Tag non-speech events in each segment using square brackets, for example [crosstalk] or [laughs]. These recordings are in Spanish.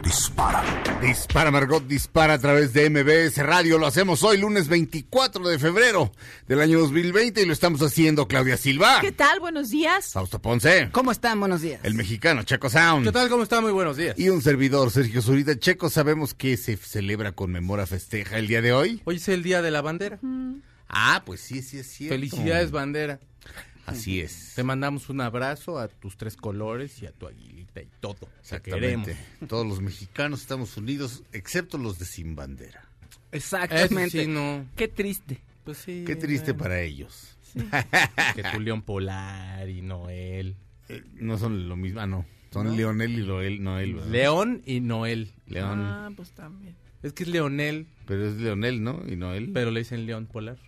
Dispara. Dispara, Margot, dispara a través de MBS Radio. Lo hacemos hoy, lunes 24 de febrero del año 2020 y lo estamos haciendo Claudia Silva. ¿Qué tal? Buenos días. Fausto Ponce. ¿Cómo están? Buenos días. El mexicano, Checo Sound. ¿Qué tal? ¿Cómo está? Muy buenos días. Y un servidor, Sergio Zurita. Checo, ¿sabemos que se celebra, conmemora, festeja el día de hoy? Hoy es el Día de la Bandera. Ah, pues sí, sí es cierto. Felicidades, bandera. Así es. Te mandamos un abrazo a tus tres colores y a tu aguilita y todo. Exactamente. Todos los mexicanos estamos unidos, excepto los de sin bandera. Exactamente. Sí, no. Qué triste. Pues sí. Qué triste bueno, para ellos. Que tu León Polar y Noel. Eh, no son lo mismo. Ah, no. Son Leonel y Loel, Noel. ¿verdad? León y Noel. León. Ah, pues también. Es que es Leonel, Pero es Leonel, ¿no? Y Noel. pero le dicen León Polar.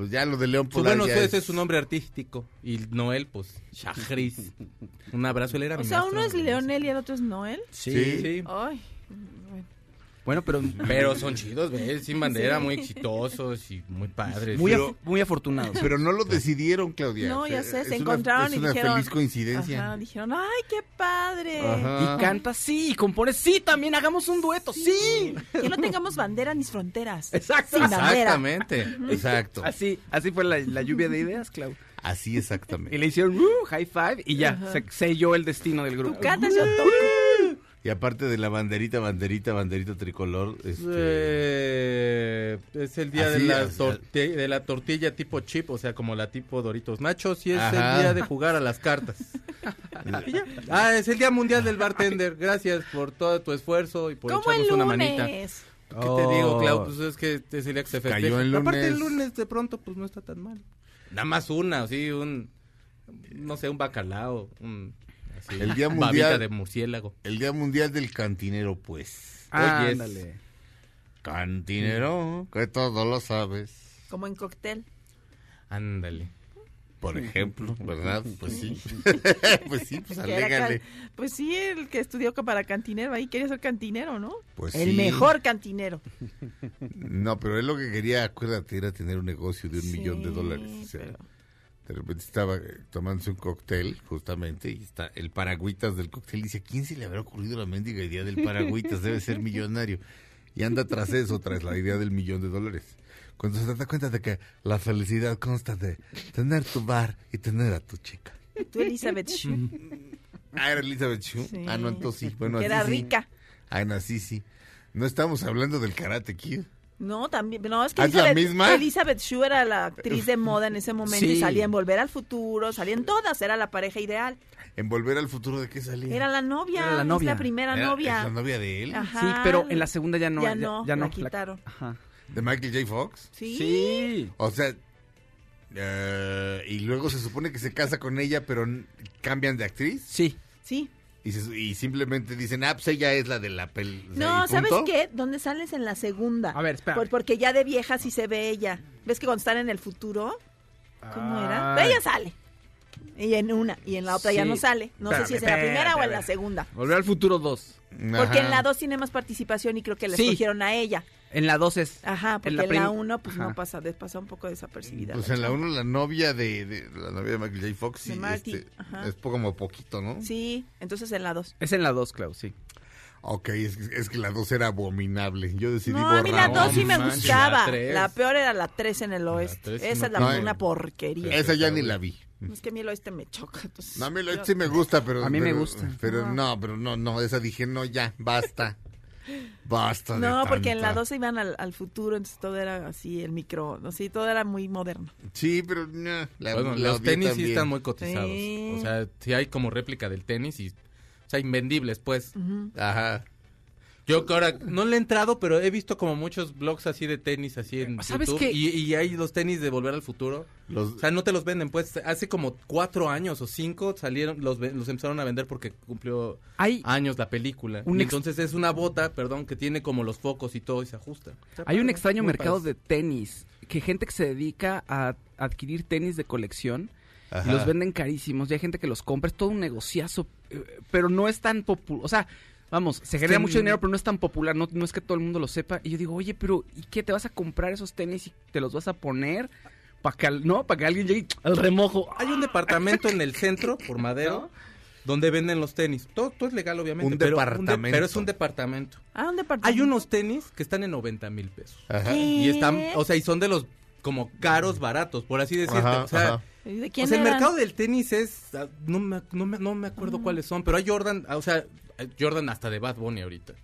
Pues ya lo de León Pues Polar bueno, ese es su nombre artístico. Y Noel, pues, Shahriz. [laughs] Un abrazo, él era O mi sea, maestro uno es Leonel y el otro es Noel. Sí. Sí. Ay. Bueno, pero [laughs] Pero son chidos, ¿ves? Sin bandera, muy exitosos y muy padres. muy, Pero- af- muy afortunados. Pero no lo decidieron, Claudia. No, ya sé, es se una- encontraron es y una dijeron. feliz coincidencia. Ajá, dijeron, ¡ay, qué padre! Ajá. Y canta sí, y compone sí, también hagamos un dueto, sí. Que no tengamos bandera ni fronteras. Exacto. Sin bandera. Exactamente. Exacto. Así, así fue la, la lluvia de ideas, Clau. Así Y exactamente. le hicieron uh, high five y ya, se selló el destino del grupo. Tú cantas, yo toco. Y aparte de la banderita, banderita, banderita tricolor, este, Eh, es el día de, la o sea- torti- de la tortilla tipo chip, o sea, como la tipo Doritos Nachos, y es Ajá. el día de jugar a las cartas. [laughs] Ah, es el día mundial del bartender. Gracias por todo tu esfuerzo y por ¿Cómo el echarnos una manita. lunes? ¿Qué te digo, Oh. Clau? Pues es que es el día que se festeja. Cayó el Aparte, el lunes. lunes de pronto, pues no está tan mal. Nada más una, así, un, no sé, un bacalao, un, El día [laughs] mundial- de murciélago. el Día Mundial del Cantinero, pues. Oye, Ándale. Cantinero, que todo lo sabes. Como en cóctel. Ándale. Por ejemplo, ¿verdad? Pues sí. [laughs] [laughs] pues sí, pues alégale. Pues sí, el que estudió que para cantinero, ahí quería ser cantinero, ¿no? Pues el sí. mejor cantinero. No, pero él lo que quería, acuérdate, era tener un negocio de un Sí, millón de dólares. O sea, pero- De repente estaba eh, tomándose un cóctel, justamente, y está el paragüitas del cóctel. Y dice, ¿quién se le habrá ocurrido la mendiga idea del paragüitas? Debe ser millonario. Y anda tras eso, tras la idea del millón de dólares. Cuando se da cuenta de que la felicidad consta de tener tu bar y tener a tu chica. Tú, Elizabeth Shue, Ah, era Elizabeth Shue. Sí. Ah, no, entonces sí. Bueno, así era sí. rica. Ah, no, sí, sí. No estamos hablando del karate kid. No, también, no, es que ¿Ah, es la Elizabeth, misma? Elizabeth Shue era la actriz de moda en ese momento y salía en Volver al Futuro, salía en todas, era la pareja ideal. En Volver al Futuro, ¿de qué salía? Era la novia, Era la es novia. la primera Era- novia. ¿Es la novia de él? Ajá. Sí, pero en la segunda ya no. Ya no, la no. quitaron. Ajá. ¿De Michael J. Fox? Sí. Sí. O sea, eh, y luego se supone que se casa con ella, pero cambian de actriz. Sí. Sí. Y, se- y simplemente dicen, ah, pues ella es la de la pel. o sea, No, ¿sabes qué? ¿Dónde sales en la segunda? A ver, espera. Por- porque ya de vieja sí se ve ella. ¿Ves que cuando están en el futuro? ¿Cómo era? Ay. Ella sale. Y en una, y en la otra ya no sale. No sé si es en la primera o en la segunda. Volver al futuro 2. Porque en la 2 tiene más participación y creo que la Sí. escogieron a ella. En la 2 es. Ajá, porque en la la prim- 1 pues Ajá. no pasa, pasa un poco desapercibida. Pues la en la chava. uno la novia de, de- la novia de Michael J. Fox, Marty, este, es po- como poquito, ¿no? Sí, entonces en la 2. Es en la 2, Clau, sí. Ok, es, es que la dos era abominable. Yo decidí No, a mí la borrar. 2 sí me gustaba. la. La peor era la 3 en el oeste. Esa me es la, acuerdo. una porquería. Esa ya ni la vi. Es que a mí el oeste me choca. entonces- No, a mí lo yo- sí me gusta, pero... A mí me pero- gusta. Pero no, pero no, no, esa dije, no, ya, basta. [laughs] Basta de No, porque en la tanta- 12 iban al, al futuro, entonces todo era así, el micro, no sí, todo era muy moderno. Sí, pero no, la, Bueno, la los tenis sí también. están muy cotizados. Sí. O sea, sí hay como réplica del tenis y... O sea, invendibles, pues. Ajá. Yo que ahora no le he entrado, pero he visto como muchos blogs así de tenis así en ¿Sabes YouTube. qué? Y, y hay los tenis de Volver al Futuro. Los, O sea, no te los venden, pues. Hace como cuatro años o cinco salieron, los, los empezaron a vender porque cumplió Hay, años la película. Un Y ex- entonces es una bota, perdón, que tiene como los focos y todo y se ajusta. Hay un extraño mercado de tenis, que gente que se dedica a adquirir tenis de colección Ajá. y los venden carísimos. Y hay gente que los compra, es todo un negociazo, eh, pero no es tan popular. O sea, vamos, se genera mucho dinero, pero no es tan popular, no, no es que todo el mundo lo sepa. Y yo digo, oye, pero ¿y qué? ¿Te vas a comprar esos tenis y te los vas a poner? Para que, al- no, para que alguien llegue al remojo. Hay un departamento en el centro, por Madero, donde venden los tenis. Todo, todo es legal, obviamente. Un pero departamento. pero es un departamento. Ah, un departamento. Hay unos tenis que están en 90 mil pesos. Ajá. Y están, o sea, y son de los como caros, baratos, por así decirte. Ajá, o sea, ajá. ¿Y ¿De o quién sea, el mercado del tenis es, ah, no me, no me, no me acuerdo cuáles son, pero hay Jordan, ah, o sea, Jordan hasta de Bad Bunny ahorita.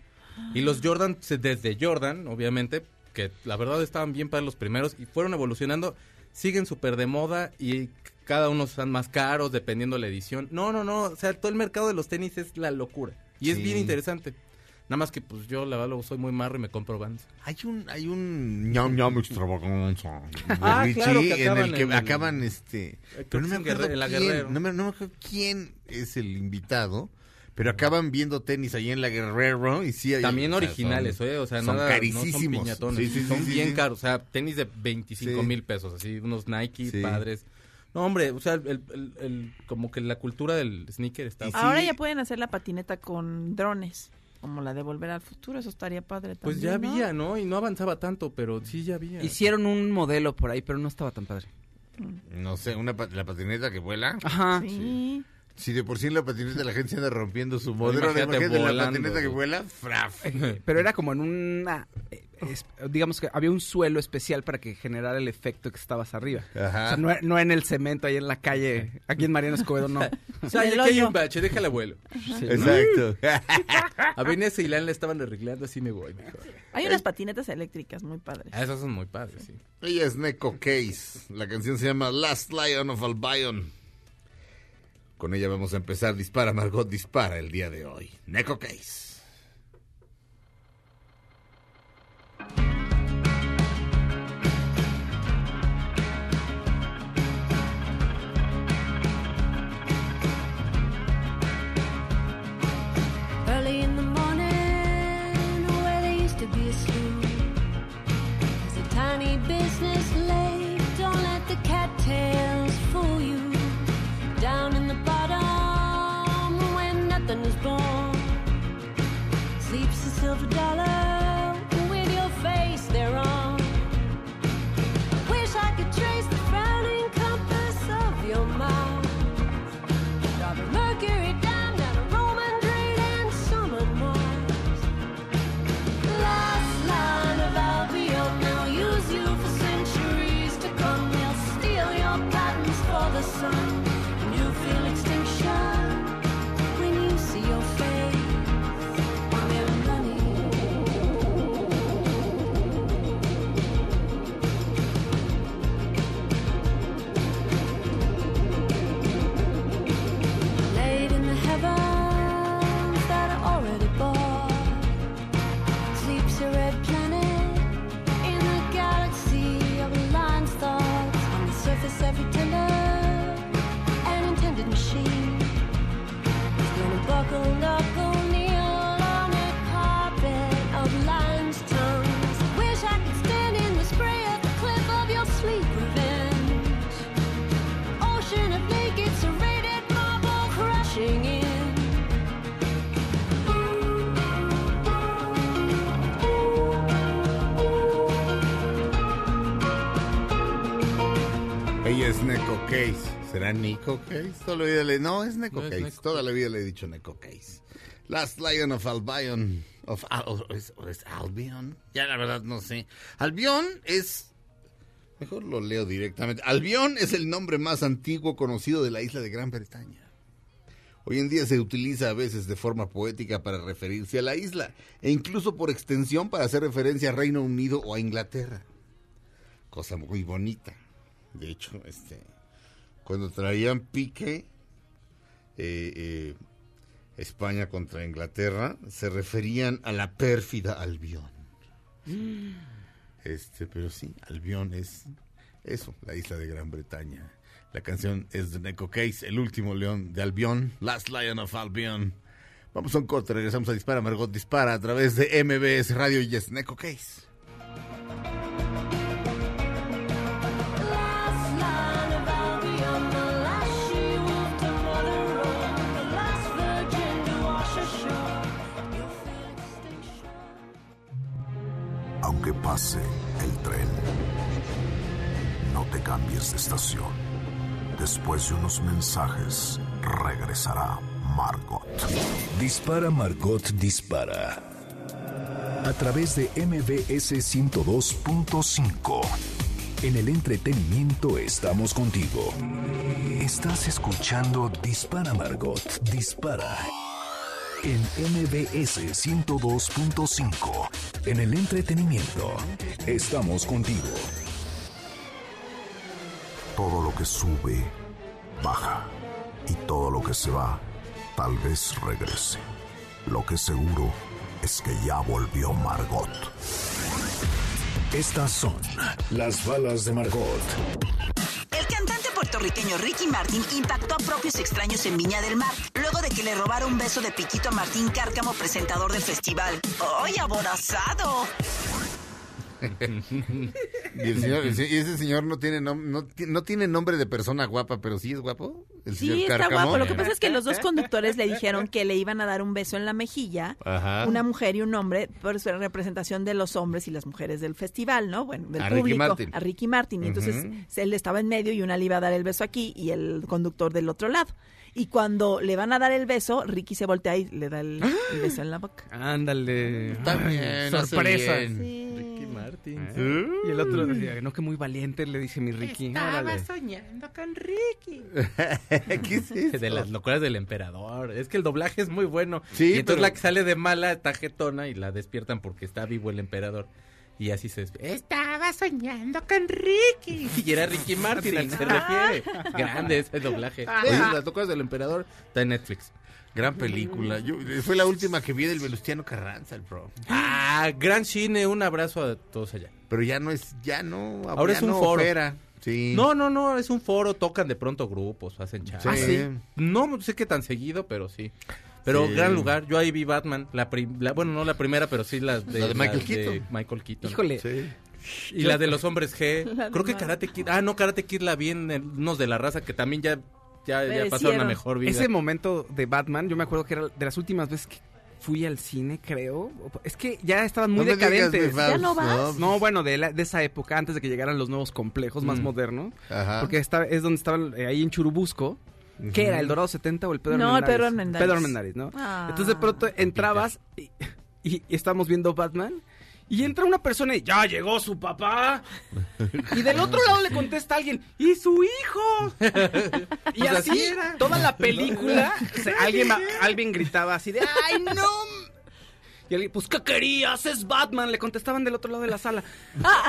Y los Jordan, se- desde Jordan, obviamente, que la verdad estaban bien para los primeros y fueron evolucionando, siguen súper de moda y cada uno están más caros dependiendo la edición. No, no, no, o sea, todo el mercado de los tenis es la locura. Y es bien interesante. Nada más que pues yo la verdad luego soy muy marro y me compro Vans. Hay un, hay un ñam ñam extravaganza de Ah, Richie claro, que en acaban el que en el- acaban este pero no me acuerdo Guerre- en la quién, Guerrero. no me, no me acuerdo quién es el invitado pero acaban viendo tenis ahí en la Guerrero y sí hay También o sea, originales, son- ¿eh? O sea, son nada, carísimos. no son piñatones. Sí, sí, sí, son sí, bien sí. caros. O sea, tenis de 25 Sí. mil pesos, así, unos Nike Sí. padres. No, hombre, o sea, el, el- el- como que la cultura del sneaker está... Ahora ya pueden hacer la patineta con drones, como la de Volver al Futuro, eso estaría padre también, Pues ya ¿no? había, ¿no? Y no avanzaba tanto, pero sí ya había. Hicieron un modelo por ahí, pero no estaba tan padre. no sé una la patineta que vuela Ajá. Sí. Si de por sí en la patineta la gente se anda rompiendo su modelo imagínate imagínate la patineta que vuela fraf [laughs] Pero era como en una... eh, es- digamos que había un suelo especial para que generara el efecto que estabas arriba. Ajá. O sea, no, no en el cemento, ahí en la calle, aquí en Mariano Escobedo, no. [laughs] O sea, que hay un bache, déjale abuelo. exacto [laughs] A Vanessa y Lan le estaban arreglando, así me voy mejor. Hay unas patinetas eléctricas muy padres. Ah, esas son muy padres, sí. Ella es Neko Case. La canción se llama Last Lion of Albion. Con ella vamos a empezar Dispara, Margot Dispara el día de hoy. Neko Case. Case. ¿Será Nico Case? Toda la vida le... No, es No, es Case. Toda la vida le he dicho Neko Case. Last Lion of Albion. Of Al- o es, o es Albion? Ya la verdad no sé. Albion es... Mejor lo leo directamente. Albion es el nombre más antiguo conocido de la isla de Gran Bretaña. Hoy en día se utiliza a veces de forma poética para referirse a la isla e incluso por extensión para hacer referencia a Reino Unido o a Inglaterra. Cosa muy bonita. De hecho, este, cuando traían pique eh, eh, España contra Inglaterra, se referían a la pérfida Albión. Este, pero sí, Albión es eso, la isla de Gran Bretaña. La canción es de Neko Case, el último león de Albión, Last Lion of Albion. Vamos a un corte, regresamos a Dispara, Margot Dispara a través de MBS Radio y es Neko Case. Aunque pase el tren, no te cambies de estación. Después de unos mensajes, regresará Margot. Dispara Margot Dispara. A través de MBS 102.5. En el entretenimiento estamos contigo. Estás escuchando Dispara Margot Dispara. En MBS 102.5. En el entretenimiento estamos contigo. Todo lo que sube, baja. Y todo lo que se va, tal vez regrese. Lo que seguro es que ya volvió Margot. Estas son las balas de Margot. El cantante puertorriqueño Ricky Martin impactó a propios extraños en Viña del Mar, que le robara un beso de piquito a Martín Cárcamo, presentador del festival. ¡Ay, aborazado! [laughs] Y, el señor- el se- y ese señor no tiene, nom- no, ti- no tiene nombre de persona guapa, pero sí es guapo. El Sí, señor está guapo. Lo que pasa es que los dos [laughs] conductores le dijeron que le iban a dar un beso en la mejilla, Ajá. una mujer y un hombre, por su representación de los hombres y las mujeres del festival, ¿no? Bueno, del A Ricky público. Martin. A Ricky Martin. Y Entonces, él estaba en medio y una le iba a dar el beso aquí y el conductor del otro lado. Y cuando le van a dar el beso, Ricky se voltea y le da el, el beso en la boca. Ándale. Está bien, sorpresa. bien. Ricky Martin. ¿Eh? Y el otro decía, no, que muy valiente, le dice mi Ricky. Órale. soñando con Ricky. [laughs] ¿Qué es eso? De las locuras del emperador. Es que el doblaje es muy bueno. Sí, y entonces pero- la que sale de mala está jetona y la despiertan porque está vivo el emperador. Y así se despierta. Estaba soñando con Ricky. [laughs] Y era Ricky Martin al que se refiere. Grande ese doblaje. Oye, las locuras del emperador está en Netflix. Gran película. Yo, fue la última que vi del Velustiano Carranza, el pro. Ah, gran cine. Un abrazo a todos allá. Pero ya no es, ya no. Ahora ya es un no foro. opera. Sí. No, no, no, es un foro, tocan de pronto grupos, hacen chat. Sí. Ah, ¿sí? No sé qué tan seguido, pero sí. Pero Sí. gran lugar, yo ahí vi Batman, la, prim- la- bueno, no la primera, pero sí la de, La de Michael Keaton. Michael Keaton. Híjole. Sí. Y la de los hombres G. [laughs] La de Creo que Karate Kid, ah, no, Karate Kid la vi en el- unos de la raza que también ya, ya, ya pasaron Perecieron. a mejor vida. Ese momento de Batman, yo me acuerdo que era de las últimas veces que fui al cine, creo. Es que ya estaban muy No me digas decadentes. de ¿Ya no vas? No, bueno, de, la- de esa época, antes de que llegaran los nuevos complejos más Mm. modernos. Ajá. Porque está, es donde estaban eh, ahí en Churubusco. ¿Qué era? ¿El Dorado 70 o el Pedro No, el Armendáriz? Pedro Armendáriz. Pedro Armendáriz, ¿no? Ah. Entonces de pronto entrabas y, y, y estábamos viendo Batman. Y entra una persona y ya llegó su papá. Y del otro lado le contesta alguien, ¿y su hijo? [laughs] Y Pues así, así era. toda la película, o sea, alguien, alguien gritaba así de, ¡ay, no! Y alguien, pues, ¿qué querías? Es Batman. Le contestaban del otro lado de la sala.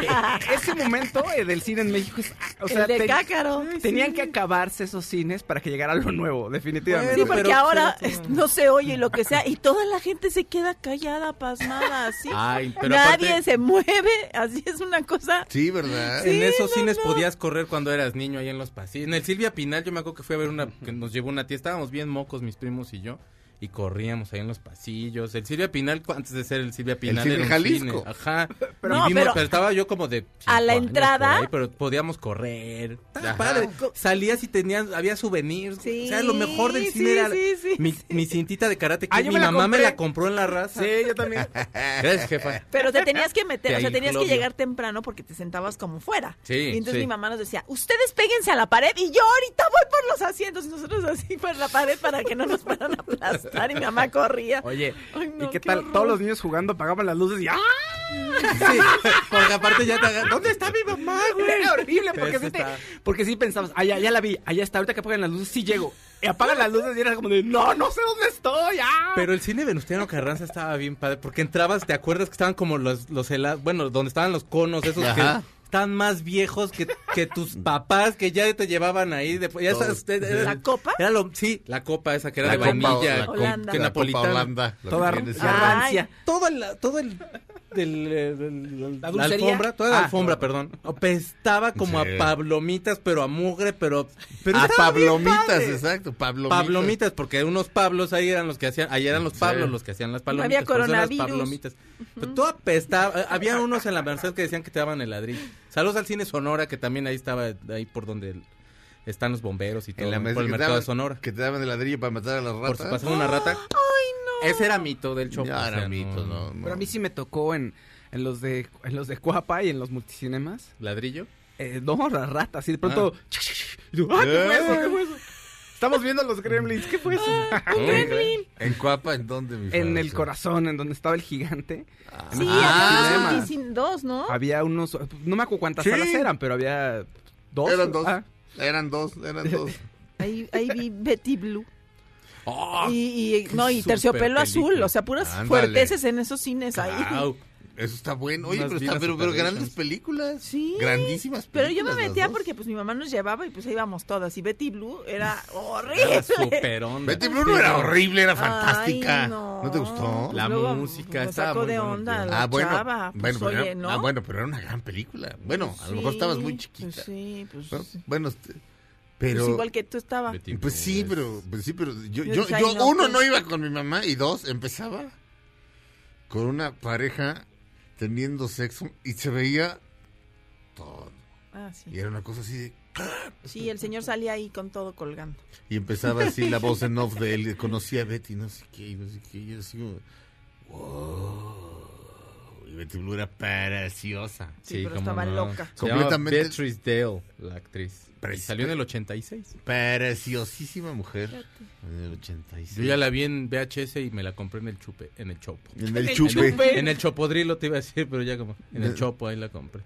Eh, [laughs] ese momento eh, del cine en México es, o sea, el de te- Cácaro. tenían que acabarse esos cines para que llegara lo nuevo, definitivamente. Sí, porque pero- ahora es- no se oye lo que sea y toda la gente se queda callada, pasmada, así. Ay, pero Nadie aparte- se mueve, así es una cosa. Sí, ¿verdad? Sí. en esos no, cines no. podías correr cuando eras niño ahí en los pasillos. En el Silvia Pinal, yo me acuerdo que fui a ver una que nos llevó una tía. Estábamos bien mocos, mis primos y yo. Y corríamos ahí en los pasillos. El Silvia Pinal, antes de ser el Silvia Pinal, era un Jalisco. cine. Ajá. [laughs] Pero- Y No, vimos- pero- pero estaba yo como de. A la entrada- ahí, pero podíamos correr. Padre. Salías y tenías, había souvenirs. Sí, o sea, lo mejor del cine sí, era sí, sí, mi, sí. mi cintita de karate. Ah, Que yo mi me mamá me la compró en la raza. Sí, yo también. [laughs] Gracias, jefa. Pero te tenías que meter, De o sea, tenías que llegar temprano porque te sentabas como fuera. Sí, Y entonces sí. mi mamá nos decía, ustedes péguense a la pared y yo ahorita voy por los asientos. Y nosotros así por la pared para que no nos fueran a Y mi mamá corría. Oye, Ay, no, ¿y qué qué tal? horror. Todos los niños jugando apagaban las luces y ¡ah! Sí, porque aparte ya te. ¿Dónde está mi mamá, güey? Era horrible, porque sí, te- porque sí pensabas, ah, ya, ya la vi, allá está, ahorita que apagan las luces, sí llego. Y apagan las luces y era como de, no, no sé dónde estoy, ah. Pero el cine Venustiano Carranza estaba bien padre, porque entrabas, ¿te acuerdas que estaban como los, los helados, bueno, donde estaban los conos, esos Ajá. que estaban más viejos que, que tus [laughs] papás, que ya te llevaban ahí, de, ya Todos. sabes, era- ¿La copa? Era lo, sí, la copa esa que era La de copa, vainilla, la con- Holanda. que La Copa. Holanda. Toda que el, todo el, del, eh, ¿La la, alfombra, toda la Ah. alfombra, perdón, apestaba como Sí. a pablomitas, pero a mugre, pero, pero a Pablomitas, exacto. Pablomitas. Pablomitas, porque unos Pablos ahí eran los que hacían, ahí eran los Sí. Pablos los que hacían las palomitas. había coronavirus. Pero todo apestaba. eh, Había unos en la Merced que decían que te daban el ladrillo. Saludos al cine Sonora, que también ahí estaba, ahí por donde el- están los bomberos y todo, En la mesa por el mercado daban- de Sonora. Que te daban el ladrillo para matar a las Por si ratas. pasaba una rata. Ese era mito del Chopo. Ya o era sea, mito, no, no. Pero a mí sí me tocó en, en los de en los de Cuapa y en los multicinemas. ¿Ladrillo? Eh, no, las ratas. Y de pronto. Y tú, ¡Ah, qué fue eso! ¿Qué fue eso? Estamos viendo los gremlins. ¿Qué fue eso? ¿En Cuapa? ¿En dónde, mi en el corazón, en donde estaba el gigante. Sí, Ah, había unos dos, ¿no? Había unos. No me acuerdo cuántas Sí. salas eran, pero había dos. Eran dos. Ah, Eran dos, eran [laughs] dos. Ahí, ahí vi Betty Blue. ¡Oh! Y, y- no, y terciopelo azul, o sea, puras Ándale. fuerteces en esos cines ahí. Eso está bueno. Oye, Unas pero, está, pero, pero grandes películas. Sí. Grandísimas Pero yo películas. me metía porque pues mi mamá nos llevaba y pues ahí íbamos todas. Y Betty Blue era [laughs] Era horrible. Betty Blue no era horrible, era fantástica. Ay, no. no. te gustó? La Luego, música me estaba sacó muy de onda la Ah, bueno. chava. Pues, bueno, ah, bueno, pero era una gran película. Bueno, a lo mejor Sí, estabas muy pues chiquita. sí, pues, Bueno, bueno, este, Pues pero... igual que tú estaba. Pues sí, pero, pues sí, pero yo, Yo yo, yo, uno, pues. no iba con mi mamá y dos, empezaba con una pareja teniendo sexo y se veía todo. Ah, sí. Y era una cosa así de... Sí, el señor salía ahí con todo colgando. Y empezaba así la voz en off de él, conocía a Betty, no sé qué, y no sé qué, y yo así como... Wow. Y Betty Blue era preciosa. Sí, pero cómo estaba no. loca. Completamente- Beatrice Dale, la actriz. Y salió en el 86. Preciosísima mujer. En el 86. Yo ya la vi en VHS y me la compré en el chupe, en el chopo. En el En chupe. el, en el chopodrilo te iba a decir, pero ya como en el chopo ahí la compré.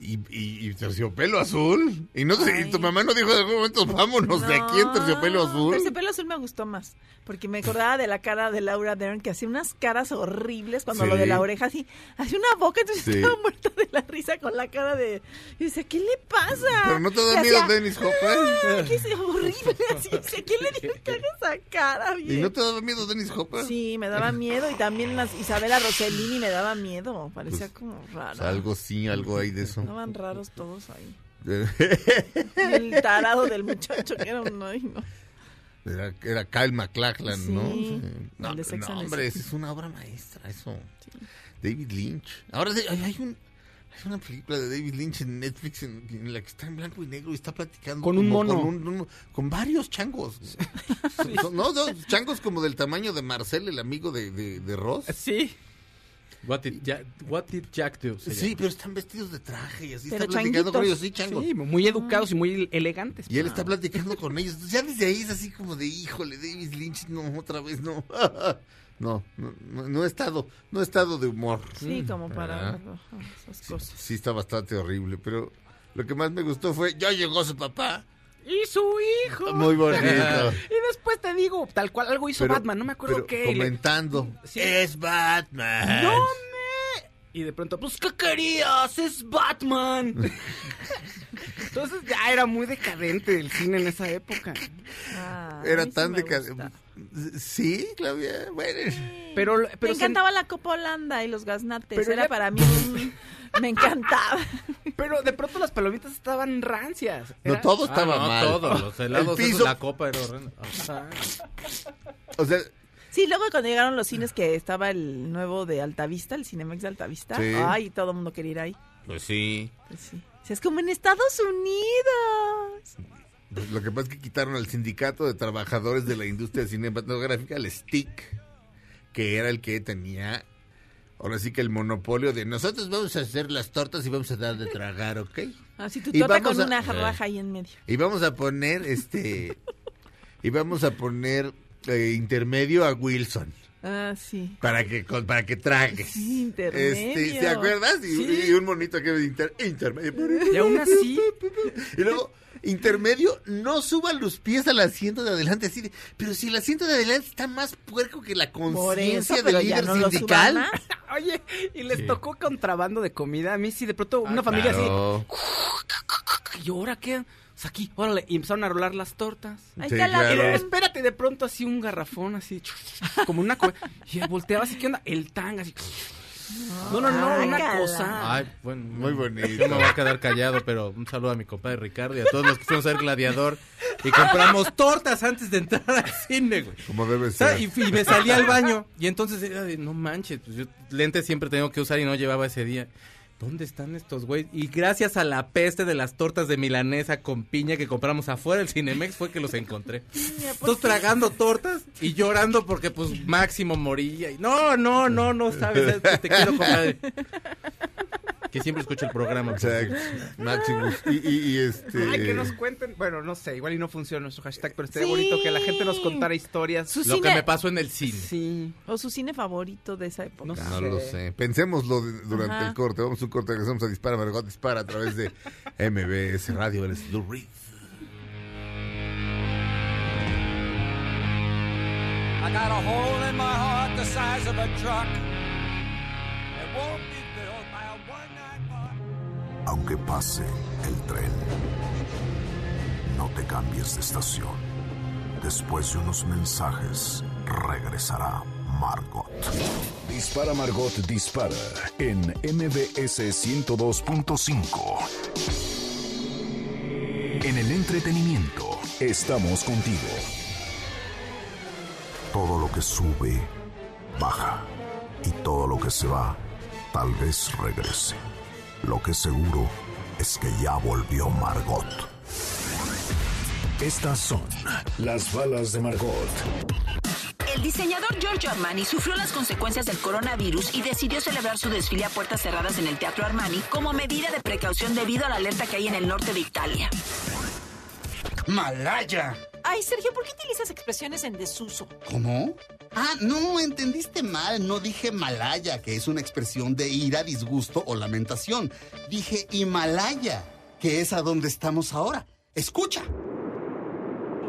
Y, y, y terciopelo azul. Y no sé, y tu mamá no dijo en algún momento, vámonos de aquí en terciopelo azul. Terciopelo azul me gustó más. Porque me acordaba de la cara de Laura Dern, que hacía unas caras horribles cuando Sí. lo de la oreja así, hacía una boca, entonces Sí. estaba muerta de la risa con la cara de. Y decía, ¿qué le pasa? Pero no te da miedo Dennis Hopper. "Ay, ¿Qué es horrible? [laughs] Así, decía, ¿quién le dijo que haga esa cara? ¿Y bien?" no te daba miedo Dennis Hopper? Sí, me daba miedo. Y también las Isabela Rossellini me daba miedo. Parecía Pues, como O raro. sea, algo sí, algo hay de eso. Estaban [laughs] raros todos ahí. [laughs] El tarado del muchacho que era un. Ay, no. Era, era Kyle MacLachlan, ¿no? Sí, No, el de Sex no, hombre, es una obra maestra, eso. David Lynch. Ahora hay, hay un... Hay una película de David Lynch en Netflix en, en la que está en blanco y negro y está platicando Con un mono. Con, un- un- con varios changos. [laughs] Son- son- no, no, changos como del tamaño de Marcel, el amigo de, de, de Ross. Sí. What did Jack, what did Jack do? Sí, llama. pero están vestidos de traje y así Pero está platicando con ellos, sí, changos. Sí, muy educados y muy elegantes. Y él está platicando con ellos. Entonces, ya desde ahí es así como de, híjole, David Lynch, no, otra vez [laughs] no. no, no, no, he estado, no he estado de humor. Sí, como para ajá, esas cosas. Sí, está bastante horrible, pero lo que más me gustó fue, ya llegó su papá. Y su hijo. Muy bonito. [laughs] Y después te digo, tal cual algo hizo Pero- Batman, no me acuerdo pero qué. Comentando, Sí. es Batman. ¡No me! Y de pronto, pues, ¿qué querías? ¡Es Batman! [laughs] Entonces ya era muy decadente el cine en esa época. Ah, Era sí tan decadente. Sí, Claudia, bueno. Pero, pero me se- encantaba la Copa Holanda y los gaznates. Pero Era ya- para [laughs] mí un- Me encantaba. pero de pronto las palomitas estaban rancias. No, todo Ah, estaba no, mal. todo, los helados, piso- la copa era horrenda. Ah, O sea, Sí, luego cuando llegaron los cines que estaba el nuevo de Altavista, el Cinemex de Altavista. Sí. Ay, todo el mundo quería ir ahí. pues sí. Pues sí. O sea, es como en Estados Unidos. Pues lo que pasa es que quitaron al sindicato de trabajadores de la industria cinematográfica, el STIC, que era el que tenía, ahora sí que el monopolio de nosotros vamos a hacer las tortas y vamos a dar de tragar, ¿ok? [laughs] Así tu Y torta con a- una raja ahí en medio. Y vamos a poner, este, [laughs] y vamos a poner eh, intermedio a Wilson. Ah, sí. Para que, para que tragues. Sí, intermedio. Este, ¿Te acuerdas? Y, Sí. y un monito que inter, intermedio. Y aún así, [laughs] Y luego, intermedio, no suban los pies al asiento de adelante. Así de, pero si el asiento de adelante está más puerco que la conciencia del líder no sindical. [laughs] oye, y les Sí. tocó contrabando de comida. A mí sí, de pronto, una Ah, familia así. [laughs] ¿Y ahora qué? Sea, aquí, órale. Y empezaron a rolar las tortas. Ahí Sí, está la claro. Espérate, de pronto así un garrafón así, [laughs] como una co- y volteaba así, ¿qué onda? El tang así. No, no, no, una cosa. Ay, bueno, Muy bonito. Yo me voy a quedar callado, pero un saludo a mi compadre Ricardo y a todos los que fuimos a ver Gladiador y compramos tortas antes de entrar al cine, güey. Como debe ser. y, y me salí al baño y entonces era de, no manches, pues yo lentes siempre tengo que usar y no llevaba ese día. ¿Dónde están estos güeyes? Y gracias a la peste de las tortas de milanesa con piña que compramos afuera del Cinemex fue que los encontré. [laughs] Todos tragando tortas y llorando porque pues Máximo moría. Y, no, no, no, no sabes, te quiero compadre. Que siempre escucha el programa. O por sea, cierto. Maximus. Y, y, y este. Ay, que nos cuenten. Bueno, no sé, igual y no funciona nuestro hashtag, pero estaría Sí. bonito que la gente nos contara historias. Su Lo cine, que me pasó en el cine. Sí. o su cine favorito de esa época. No No sé. lo sé. Pensémoslo durante Ajá. el corte. Vamos a un corte. Regresamos a Dispara, Margot Dispara a través de MBS Radio. Lou Reed. I got a hole in my heart the size of a truck. It won't Aunque pase el tren, no te cambies de estación. Después de unos mensajes, regresará Margot. Dispara Margot Dispara en MBS 102.5. En el entretenimiento, estamos contigo. Todo lo que sube, baja. Y todo lo que se va, tal vez regrese. Lo que seguro es que ya volvió Margot. Estas son las balas de Margot. El diseñador Giorgio Armani sufrió las consecuencias del coronavirus y decidió celebrar su desfile a puertas cerradas en el Teatro Armani como medida de precaución debido a la alerta que hay en el norte de Italia. Malaya. Ay, Sergio, ¿por qué utilizas expresiones en desuso? ¿Cómo? Ah, no, entendiste mal. No dije Malaya, que es una expresión de ira, disgusto o lamentación. Dije Himalaya, que es a donde estamos ahora. Escucha.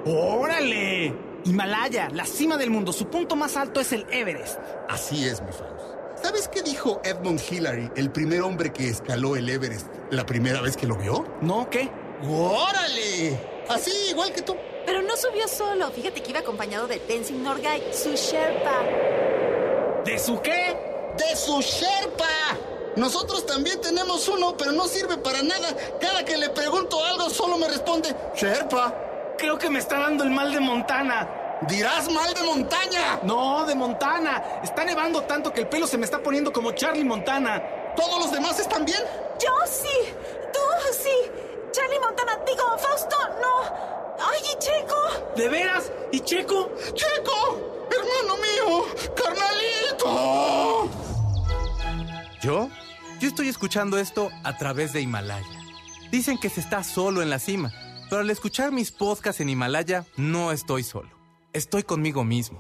¡Órale! Himalaya, la cima del mundo. Su punto más alto es el Everest. Así es, mi Faust. ¿Sabes qué dijo Edmund Hillary, el primer hombre que escaló el Everest, la primera vez que lo vio? ¿No? ¿Qué? ¡Órale! Así, igual que tú. Pero no subió solo. Fíjate que iba acompañado de Tenzin Norgay, su Sherpa. ¿De su qué? ¡De su Sherpa! Nosotros también tenemos uno, pero no sirve para nada. Cada que le pregunto algo, solo me responde Sherpa. Creo que me está dando el mal de Montana. Dirás mal de montaña. No, de Montana. Está nevando tanto que el pelo se me está poniendo como Charlie Montana. ¿Todos los demás están bien? Yo sí. Tú sí. Charlie Montana. Digo, Fausto, no. Ay, y Checo. ¿De veras? ¿Y Checo? ¡Checo! ¡Hermano mío! ¡Carnalito! ¿Yo? Yo estoy escuchando esto a través de Himalaya. Dicen que se está solo en la cima, pero al escuchar mis podcasts en Himalaya, no estoy solo. Estoy conmigo mismo.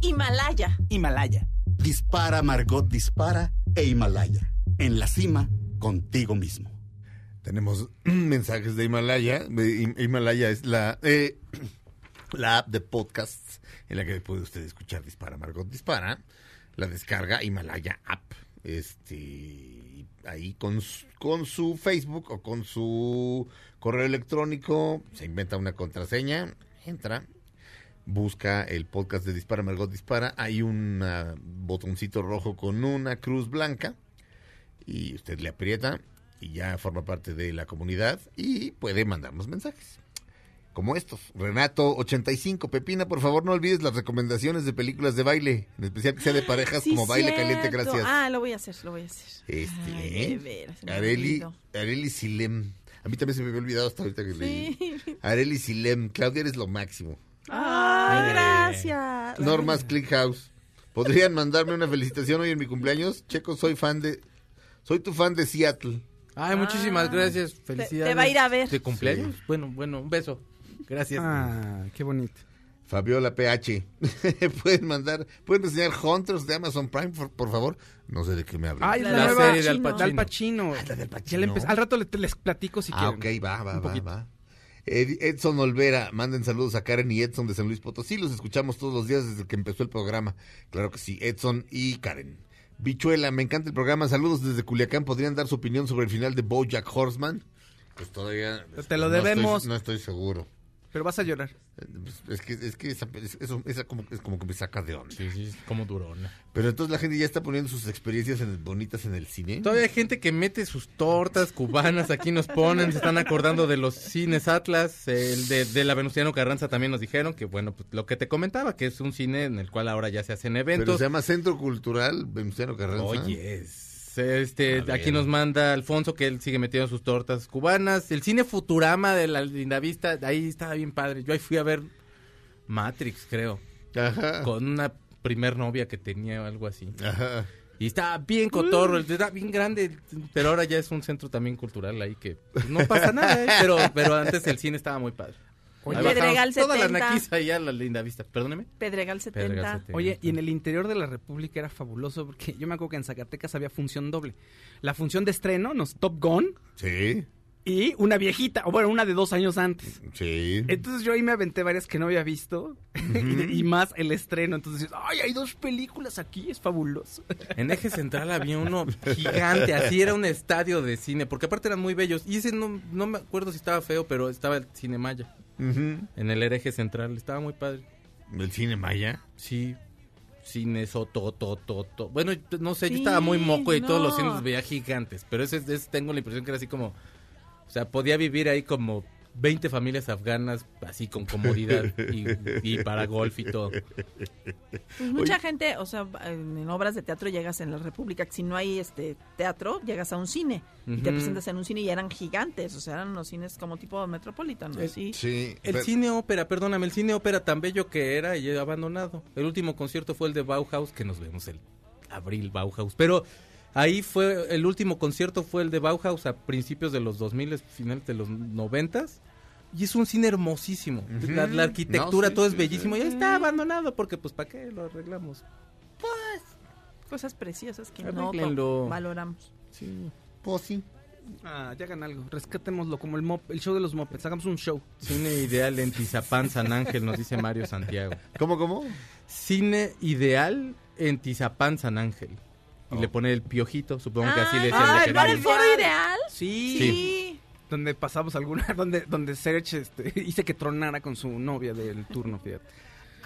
Himalaya. Himalaya. Dispara, Margot, dispara e Himalaya. En la cima, contigo mismo. Tenemos [clears throat] mensajes de Himalaya. Himalaya es la, eh, [clears throat] la app de podcasts en la que puede usted escuchar Dispara Margot Dispara. La descarga Himalaya App. Este, ahí con, con su Facebook o con su correo electrónico se inventa una contraseña, entra, busca el podcast de Dispara Margot Dispara. Hay un botoncito rojo con una cruz blanca y usted le aprieta y ya forma parte de la comunidad y puede mandarnos mensajes. Como estos. Renato 85, Pepina, por favor no olvides las recomendaciones de películas de baile, en especial que sea de parejas Sí, como Baile cierto. Caliente, gracias. Ah, lo voy a hacer, lo voy a hacer. Este, Ay, ¿eh? de veras, Areli. Areli Silem. A mí también se me había olvidado hasta ahorita que leí. Sí. Areli Silem, Claudia eres lo máximo. Ay, Eh. gracias. Normas Clickhouse. ¿Podrían mandarme una felicitación hoy en mi cumpleaños? Checo, soy fan de... Soy tu fan de Seattle. Ay, muchísimas Ah, gracias. te Felicidades. va a ir a ver. ¿De cumpleaños? Bueno, bueno, un beso. Gracias. Ah, qué bonito. Fabiola PH. [laughs] pueden mandar, pueden enseñar Hunters de Amazon Prime, por, por favor. No sé de qué me hablan. Ay, la, La nueva serie de Al Al Pacino. Pacino. la del Pacino. le empe- Al rato le- les platico si ah, quieren. ok, va, va, va, va. Ed- Edson Olvera, manden saludos a Karen y Edson de San Luis Potosí. Los escuchamos todos los días desde que empezó el programa. Claro que sí, Edson y Karen. Bichuela, me encanta el programa. Saludos desde Culiacán. ¿Podrían dar su opinión sobre el final de Bojack Horseman? Pues todavía. Te lo no estoy- debemos. no estoy seguro. Pero vas a llorar. Pues, Es que, es que esa, es- eso, esa como, es como que me saca de onda. Sí, sí, es como durona. Pero entonces la gente ya está poniendo sus experiencias en- bonitas en el cine. Todavía hay gente que mete sus tortas cubanas, aquí nos ponen, se están acordando de los cines Atlas, el de, de la Venustiano Carranza también nos dijeron que, bueno, pues lo que te comentaba, que es un cine en el cual ahora ya se hacen Pero eventos. se llama Centro Cultural Venustiano Carranza. Oye, es- este, aquí nos manda Alfonso que él sigue metiendo sus tortas cubanas. El cine Futurama de la Lindavista, ahí estaba bien padre. Yo ahí fui a ver Matrix, creo, Ajá. con una primer novia que tenía o algo así. Ajá. Y está bien cotorro, está bien grande, pero ahora ya es un centro también cultural ahí que no pasa nada, ¿eh? pero, pero antes el cine estaba muy padre. Oye, Pedregal Toda la 70. naquiza ahí a la linda vista, perdóneme. Pedregal 70. Pedregal 70. Oye, y en el interior de la República era fabuloso porque yo me acuerdo que en Zacatecas había función doble. La función de estreno, nos Top Gun, Sí, y una viejita, o bueno, una de dos años antes. sí. Entonces yo ahí me aventé varias que no había visto [laughs] y, y más el estreno. Entonces, dices, ay, hay dos películas aquí, es fabuloso. [laughs] En Eje Central había uno [laughs] gigante, así era un estadio de cine, porque aparte eran muy bellos. Y ese no, no me acuerdo si estaba feo, pero estaba el Cine En el Eje Central, estaba muy padre. ¿El cine maya? Sí, cine sototototo. Bueno, no sé, yo estaba muy moco y todos los cines veía gigantes, pero ese, ese tengo la impresión que era así como, o sea, podía vivir ahí como 20 familias afganas, así con comodidad y, y para golf y todo. Pues mucha gente, o sea, en, obras de teatro llegas en la República, si no hay este teatro, llegas a un cine y te presentas en un cine y eran gigantes, o sea, eran los cines como tipo Metropolitan, Eh, sí. Sí. El pero- cine ópera, perdóname, el cine ópera tan bello que era y abandonado. El último concierto fue el de Bauhaus, que nos vemos el abril Bauhaus. Pero ahí fue, el último concierto fue el de Bauhaus a principios de los 2000, finales de los 90 Y es un cine hermosísimo. La, la arquitectura, No, sí, todo es bellísimo. sí. Ya está abandonado porque, pues, ¿para qué lo arreglamos? Cosas preciosas que no Arréglenlo. to- valoramos. Sí. Pues sí. Ah, ya hagan algo, rescatémoslo como el, mop, el show de los mopeds, hagamos un show. Cine ideal en Tizapán, San Ángel, nos dice Mario Santiago. ¿Cómo, cómo? Cine ideal en Tizapán, San Ángel. Y Oh. le pone el piojito, supongo que así le Ah, decían de ¿no era el foro ideal? Sí. Sí. Donde pasamos alguna, [laughs] donde, donde Serge este, [laughs] hice que tronara con su novia del turno, fíjate.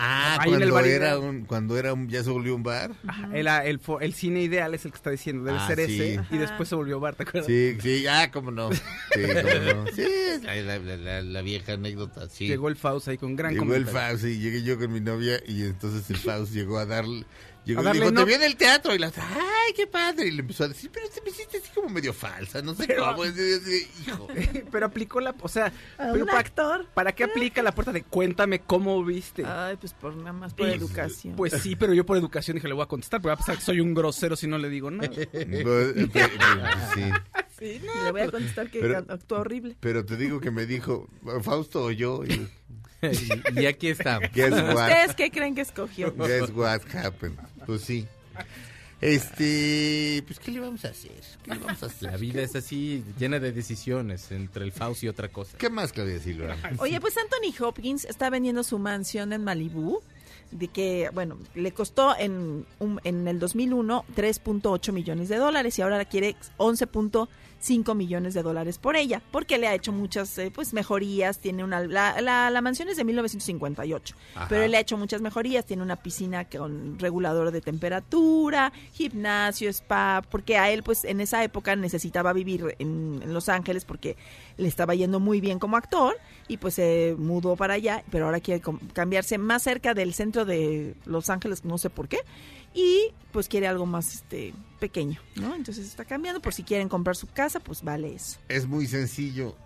Ah, Ahí en el cuando bar era un, cuando era un, ya se volvió un bar. Ajá, era el, fo- el cine ideal es el que está diciendo, debe Ah, ser sí. ese. Ajá. Y después se volvió bar, ¿te acuerdas? Sí, sí, ah, cómo no. [laughs] Sí, cómo no. Sí, la, la- la- la- la vieja anécdota, sí. Llegó el Faust ahí con gran Llegó el. Faust y llegué yo con mi novia y entonces el Faust llegó a darle... Llegó A y dijo, no- te vi en el teatro y la ay, qué padre. Y le empezó a decir, pero te me hiciste así como medio falsa, no sé Pero- cómo. Hijo. [laughs] Pero aplicó la, o sea, pero un pa- actor. ¿para qué aplica la puerta de cuéntame cómo viste? Ay, pues por nada más por Y- educación. Pues sí, pero yo por educación dije, le voy a contestar, porque va a pensar que soy un grosero si no le digo nada. Pues, pues, pues, sí. [laughs] Sí, le voy a contestar que Pero- actuó horrible. Pero te digo que me dijo, Fausto o yo. Y, [laughs] y, aquí estamos. Guess what? ¿Ustedes qué creen que escogió? Guess what happened. Pues sí. Este, pues ¿qué le vamos a hacer? ¿Qué le vamos a hacer? La vida es así, llena de decisiones entre el Faust y otra cosa. ¿Qué más, Claudia Silva? [laughs] Oye, pues Anthony Hopkins está vendiendo su mansión en Malibú, de que, bueno, le costó en, un- en el 2001 3.8 millones de dólares y ahora quiere 11.5 millones de dólares por ella, porque le ha hecho muchas eh, pues mejorías, tiene una la, la, la mansión es de 1958, Ajá. pero él le ha hecho muchas mejorías, tiene una piscina con regulador de temperatura, gimnasio, spa, porque a él pues en esa época necesitaba vivir en, en Los Ángeles porque le estaba yendo muy bien como actor y pues se mudó para allá, pero ahora quiere cambiarse más cerca del centro de Los Ángeles, no sé por qué, y pues quiere algo más este pequeño, ¿no? Entonces está cambiando por si quieren comprar su casa, pues vale eso. Es muy sencillo.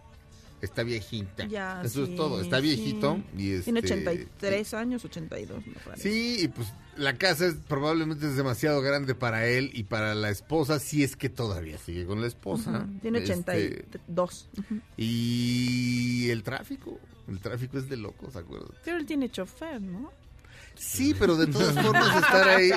está viejita. Ya, Eso sí, es todo, está sí. viejito. Y Tiene este, 83 años, 82, me parece. Sí, y pues la casa es, probablemente es demasiado grande para él y para la esposa, si es que todavía sigue con la esposa. Tiene Este, 82. Ujú. y el tráfico, el tráfico es de locos. Pero él tiene chofer, ¿no? Sí, pero de todas formas [laughs] estar ahí,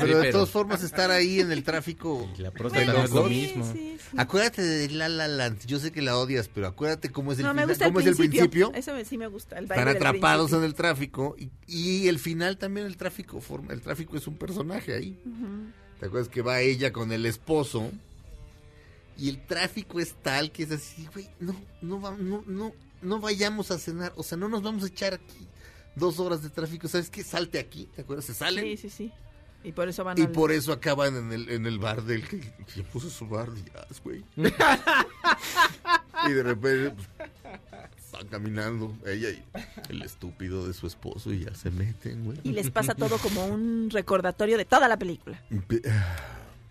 pero de todas formas estar ahí en el tráfico. La próstata no es lo mismo. Sí, sí. Acuérdate de La La Land, yo sé que la odias, pero acuérdate cómo es el No, me final, el cómo es el principio. Eso sí me gusta. El baile Están atrapados principio. en el tráfico y, y el final también el tráfico forma, el tráfico es un personaje ahí. ¿Te acuerdas que va ella con el esposo? Y el tráfico es tal que es así, güey, no, no, no, no, no vayamos a cenar, o sea, no nos vamos a echar aquí dos horas de tráfico, ¿sabes qué? Salte aquí, ¿te acuerdas? Se salen Sí, sí, sí. Y por eso van y al- por eso acaban en el, en el bar del que, que puso su bar de jazz, güey. [laughs] y de repente pues, van caminando ella y el estúpido de su esposo y ya se meten, güey. Y les pasa [laughs] todo como un recordatorio de toda la película.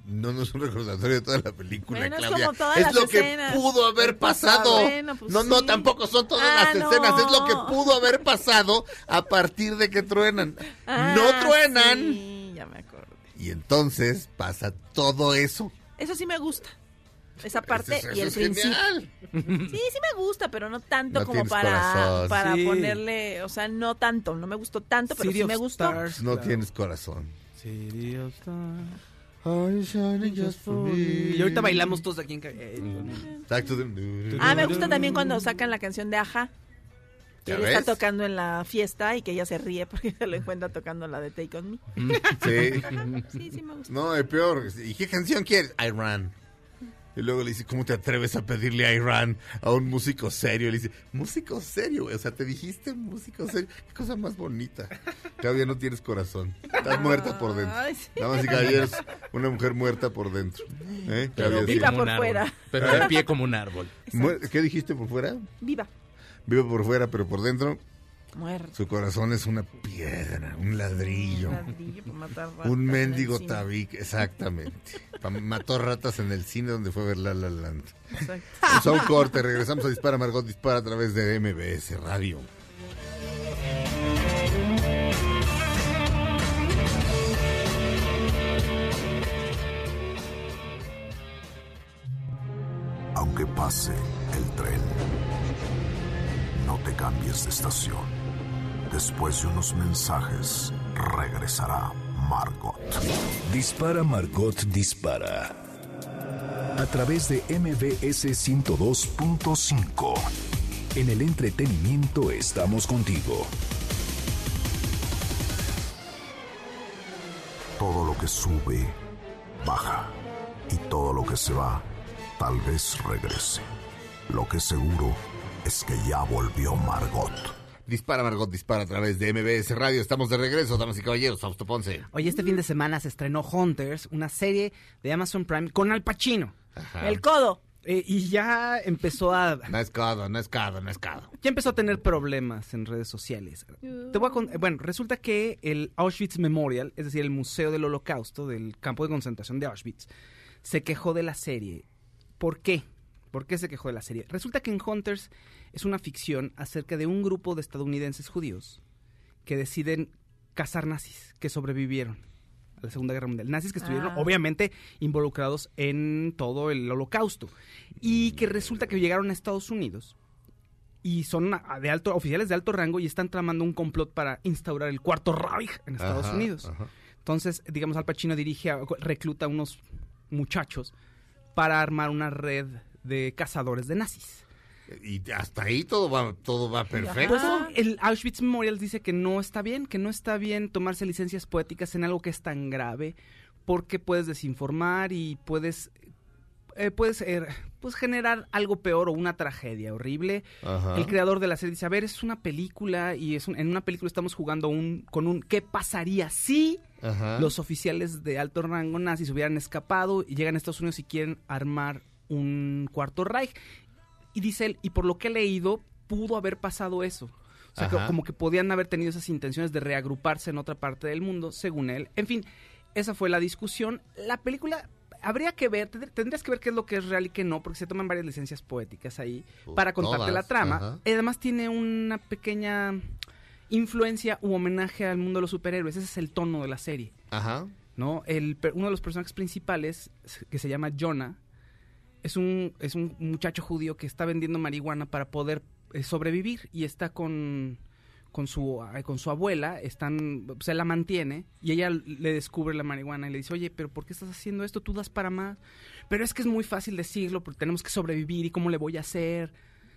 No, no es un recordatorio de toda la película, Bueno, es Claudia. como todas es las lo escenas. que pudo haber pasado. Bueno, pues no, no, sí. tampoco son todas Ah, las no. escenas. Es lo que pudo haber pasado a partir de que truenan. Ah, no truenan. Sí, ya me acuerdo. Y entonces pasa todo eso. Eso sí me gusta. Esa parte Eso- y el es principio. genial. Sí, sí me gusta, pero no tanto No como para, corazón. para Sí. ponerle, o sea, no tanto, no me gustó tanto, pero City sí me gustó. Stars, No claro. tienes corazón. City of Stars. Y Y ahorita bailamos todos aquí en eh, Exacto. de- Ah, me gusta también cuando sacan la canción de Aja. Que ¿Ya él está tocando en la fiesta y que ella se ríe porque [laughs] se lo encuentra tocando la de Take On Me. Sí. Sí, sí me gusta. No, es peor. ¿Y qué canción quieres? Iran. Y luego le dice, ¿cómo te atreves a pedirle a Iran a un músico serio? Y le dice, músico serio, güey. O sea, te dijiste músico serio. Qué cosa más bonita. Claudia, no tienes corazón. Estás muerta por dentro. Damas y caballeros, una mujer muerta por dentro. ¿Eh? Claudia, sí. viva por fuera. Pero de pie como un árbol. ¿Qué dijiste por fuera? Viva. Viva por fuera, pero por dentro, Muerto. su corazón es una piedra, un ladrillo. Ladrillo para matar ratas Un en el mendigo cine. tabique, exactamente. Mató ratas en el cine donde fue a ver La La Land. Exacto. Un corte, regresamos a Dispara Margot Dispara a través de MBS Radio. Aunque pase el tren, no te cambies de estación. Después de unos mensajes, regresará Margot. Dispara Margot Dispara. A través de MBS 102.5. En el entretenimiento estamos contigo. Todo lo que sube, baja. Y todo lo que se va, tal vez regrese. Lo que seguro es que ya volvió Margot. Dispara Margot Dispara a través de MBS Radio. Estamos de regreso, damas y caballeros. Fausto Ponce. Oye, este fin de semana se estrenó Hunters, una serie de Amazon Prime con Al Pacino. Ajá. El codo. Eh, y ya empezó a No es codo, no es codo, no es codo. ya empezó a tener problemas en redes sociales. Te voy a con- bueno, resulta que el Auschwitz Memorial, es decir, el Museo del Holocausto del campo de concentración de Auschwitz, se quejó de la serie. ¿Por qué? ¿Por qué se quejó de la serie? Resulta que en Hunters es una ficción acerca de un grupo de estadounidenses judíos que deciden cazar nazis que sobrevivieron a la Segunda Guerra Mundial. Nazis que estuvieron Ah. obviamente involucrados en todo el holocausto y que resulta que llegaron a Estados Unidos y son de alto oficiales de alto rango y están tramando un complot para instaurar el cuarto Reich en Estados Ajá, Unidos. ajá. Entonces, digamos, Al Pacino dirige, a- recluta a unos muchachos para armar una red de cazadores de nazis. Y hasta ahí todo va, todo va perfecto. Pues el Auschwitz Memorial dice que no está bien, que no está bien tomarse licencias poéticas en algo que es tan grave, porque puedes desinformar y puedes, eh, puedes eh, pues generar algo peor o una tragedia horrible. Ajá. El creador de la serie dice, a ver, es una película y es un- en una película estamos jugando un, con un ¿qué pasaría si Ajá. los oficiales de alto rango nazis hubieran escapado y llegan a Estados Unidos y quieren armar un cuarto Reich? Y dice él, y por lo que he leído, pudo haber pasado eso. O sea, Ajá. como que podían haber tenido esas intenciones de reagruparse en otra parte del mundo, según él. En fin, esa fue la discusión. La película habría que ver, tendr- tendrías que ver qué es lo que es real y qué no, porque se toman varias licencias poéticas ahí Pues para contarte todas, la trama. ajá. Además tiene una pequeña influencia u homenaje al mundo de los superhéroes. Ese es el tono de la serie. Ajá. ¿no? El, uno de los personajes principales, que se llama Jonah, es un, es un muchacho judío que está vendiendo marihuana para poder eh, sobrevivir y está con, con, su, eh, con su abuela, están, se la mantiene y ella le descubre la marihuana y le dice, oye, pero ¿por qué estás haciendo esto? Tú das para más. Pero es que es muy fácil decirlo porque tenemos que sobrevivir y cómo le voy a hacer.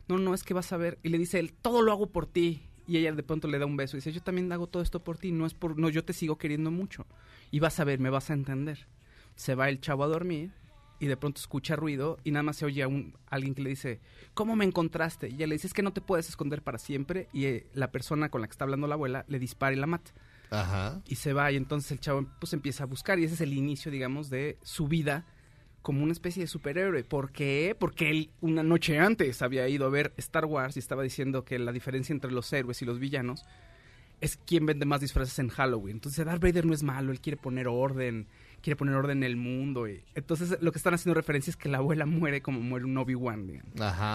No, no, es que vas a ver. Y le dice él, todo lo hago por ti. Y ella de pronto le da un beso y dice, yo también hago todo esto por ti, no es por, no, yo te sigo queriendo mucho. Y vas a ver, me vas a entender. Se va el chavo a dormir y de pronto escucha ruido y nada más se oye a un, alguien que le dice, ¿cómo me encontraste? Y ella le dice, es que no te puedes esconder para siempre. Y eh, la persona con la que está hablando la abuela le dispara y la mata. Ajá. Y se va y entonces el chavo pues empieza a buscar y ese es el inicio, digamos, de su vida como una especie de superhéroe. ¿Por qué? Porque él una noche antes había ido a ver Star Wars y estaba diciendo que la diferencia entre los héroes y los villanos es quién vende más disfraces en Halloween. Entonces Darth Vader no es malo, él quiere poner orden, quiere poner orden en el mundo. Y entonces lo que están haciendo referencia es que la abuela muere como muere un Obi-Wan,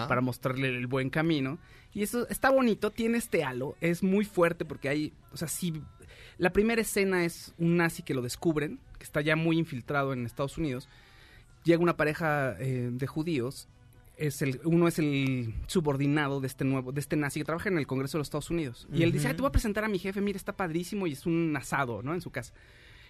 para mostrarle el buen camino. Y eso está bonito, tiene este halo, es muy fuerte porque hay, o sea, sí, la primera escena es un nazi que lo descubren, que está ya muy infiltrado en Estados Unidos. Llega una pareja eh, de judíos, es el, uno es el subordinado de este nuevo, de este nazi que trabaja en el Congreso de los Estados Unidos. Y él dice, Ujú. "Ay, te voy a presentar a mi jefe, mira, está padrísimo y es un asado, ¿no? En su casa.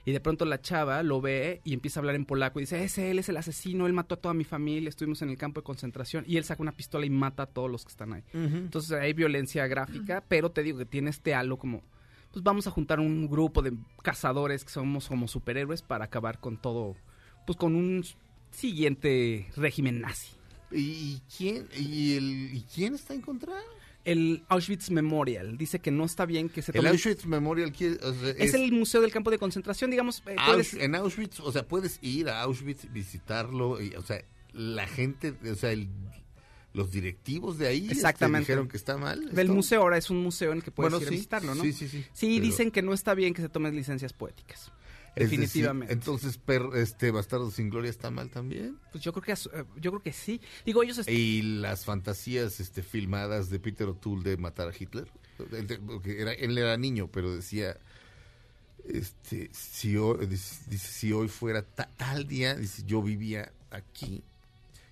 Y de pronto la chava lo ve y empieza a hablar en polaco y dice, es él, es el asesino, él mató a toda mi familia, estuvimos en el campo de concentración y él saca una pistola y mata a todos los que están ahí. Entonces hay violencia gráfica, pero te digo que tiene este halo como, pues vamos a juntar un grupo de cazadores que somos como superhéroes para acabar con todo, pues con un siguiente régimen nazi. ¿Y quién, y el, ¿y quién está en contra? El Auschwitz Memorial dice que no está bien que se El tome... Auschwitz Memorial quiere- o sea, es, el museo del campo de concentración, digamos. eh, puedes- en Auschwitz, o sea, puedes ir a Auschwitz, visitarlo, y, o sea, la gente, o sea, el- los directivos de ahí este, Exactamente. dijeron que está mal. Del museo ahora es un museo en el que puedes Bueno, ir a sí, visitarlo, ¿no? sí, sí, sí, Sí, pero- dicen que no está bien que se tomen licencias poéticas. Es decir, Definitivamente. entonces, per- este Bastardo sin Gloria está mal también. Pues yo creo que eh, yo creo que sí. Digo, ellos Y las fantasías este, filmadas de Peter O'Toole de matar a Hitler. Él- porque era- él era niño, pero decía, este, si hoy, dice, dice, si hoy fuera ta- tal día, dice, yo vivía aquí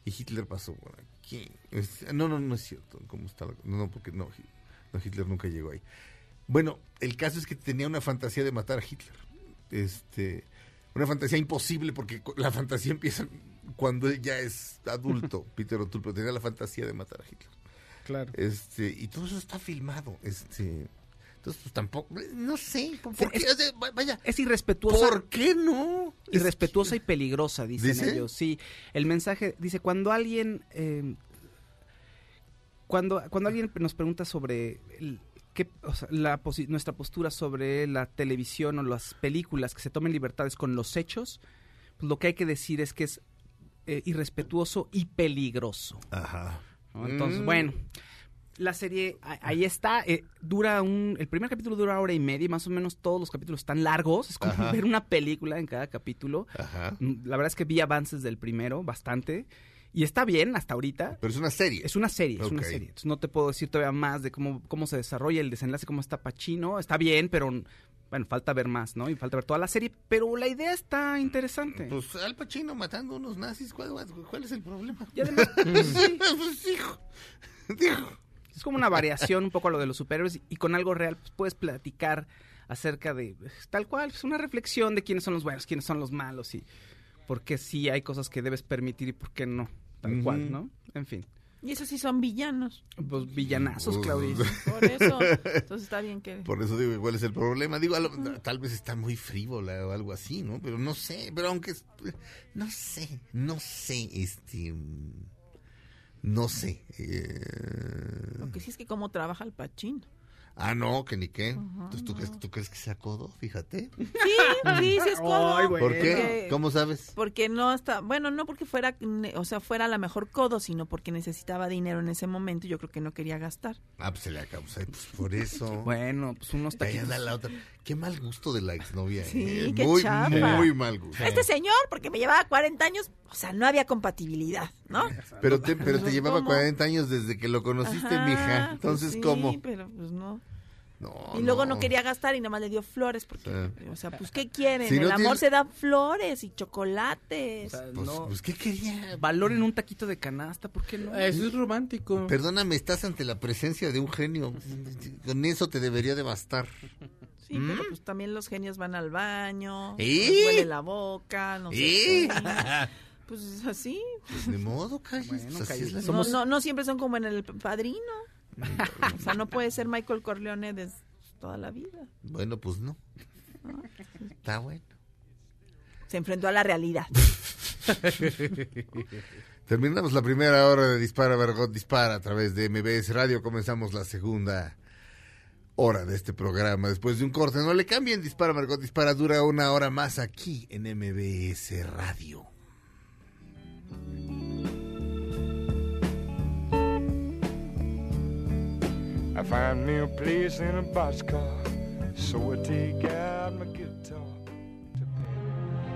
y Hitler pasó por aquí. No, no, no es cierto. ¿Cómo estaba? No, porque no, Hitler nunca llegó ahí. Bueno, el caso es que tenía una fantasía de matar a Hitler. Este, una fantasía imposible porque la fantasía empieza cuando él ya es adulto, [laughs] Peter O'Toole, pero tenía la fantasía de matar a Hitler. Claro. Este, y todo eso está filmado. Este, entonces, pues tampoco, no sé, ¿por, qué? es- vaya, es irrespetuosa. ¿por qué no? Es Irrespetuosa y peligrosa, dicen ¿Dice? ellos. Sí, el mensaje dice, cuando alguien... eh, cuando, cuando alguien nos pregunta sobre el- qué, o sea, la posi- nuestra postura sobre la televisión o las películas que se tomen libertades con los hechos, pues lo que hay que decir es que es eh, irrespetuoso y peligroso. Ajá. ¿no? Entonces, Mm. bueno, la serie ahí está. eh, dura un. El primer capítulo dura hora y media, y más o menos todos los capítulos están largos. Es como Ajá. ver una película en cada capítulo. Ajá. Mm, La verdad es que vi avances del primero, bastante. Y está bien hasta ahorita. Pero es una serie. Es una serie, es una serie. Entonces no te puedo decir todavía más de cómo, cómo se desarrolla el desenlace, cómo está Pachino. Está bien, pero bueno, falta ver más, ¿no? Y falta ver toda la serie. Pero la idea está interesante. Pues Al Pacino matando unos nazis, ¿cuál, cuál es el problema? Y además, [laughs] pues, sí, Pues, hijo, dijo. Es como una variación un poco a lo de los superhéroes y con algo real pues, puedes platicar acerca de pues, tal cual, es una reflexión de quiénes son los buenos, quiénes son los malos y por qué sí hay cosas que debes permitir y por qué no, tal Ujú. cual, ¿no? En fin, Y esos sí son villanos. pues villanazos, Claudia. Por eso. Entonces está bien que... Por eso digo, ¿cuál es el problema? Digo, a lo- tal vez está muy frívola o algo así, ¿no? Pero no sé, pero aunque, es- no sé, no sé, este, no sé. eh, Lo que sí es que cómo trabaja el Pachín. Ah, no, que ni qué. Entonces, ¿tú, crees, ¿tú crees que sea codo? Fíjate. Sí, sí, sí es codo. Ay, bueno. ¿Por qué? Porque- ¿Cómo sabes? Porque no está, bueno, no porque fuera, o sea, fuera la mejor codo, sino porque necesitaba dinero en ese momento y yo creo que no quería gastar. Ah, pues se le acabó. Pues por eso. [laughs] Bueno, pues unos Ahí taquitos. anda la otra. Qué mal gusto de la exnovia. Sí, ¿eh? qué muy, muy mal gusto. Este señor, porque me llevaba 40 años, o sea, no había compatibilidad, ¿no? Pero te, pero te Pues, llevaba ¿cómo? 40 años desde que lo conociste, Ajá, mija. pues Entonces, sí, ¿cómo? pero pues no. No, y luego no. quería gastar y nada más le dio flores, porque, Sí. o sea, pues, ¿qué quieren? Si no El amor tiene- se da flores y chocolates. O sea, Pues, no. pues, ¿qué quería? Valoren un taquito de canasta, ¿por qué no? Eso es romántico. Perdóname, estás ante la presencia de un genio. Con eso te debería de bastar. Sí, pero pues también los genios van al baño, ¿Y? huele la boca, no. [laughs] Pues así. Pues ni modo, calles. Bueno, pues, calles. no, no siempre son como en el padrino. O sea, no puede ser Michael Corleone de toda la vida. Bueno, pues no. Está bueno. Se enfrentó a la realidad. [laughs] Terminamos la primera hora de Dispara, Vergot Dispara a través de MBS Radio. Comenzamos la segunda hora de este programa. Después de un corte, no le cambien. Dispara, Vergot Dispara dura una hora más aquí en MBS Radio. I find me a place in a boxcar, so I take out my guitar.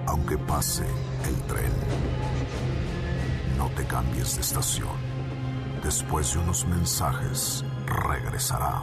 Aunque pase el tren, no te cambies de estación. Después de unos mensajes, regresará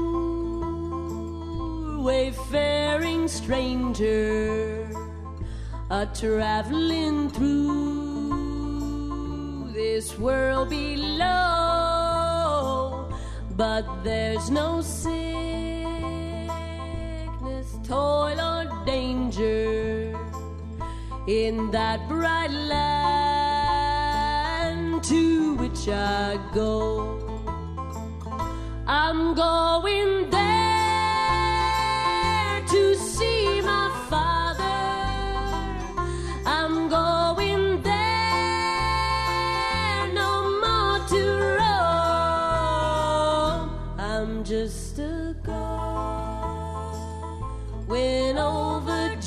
wayfaring stranger, a traveling through this world below. But there's no sickness, toil, or danger in that bright land to which I go. I'm going there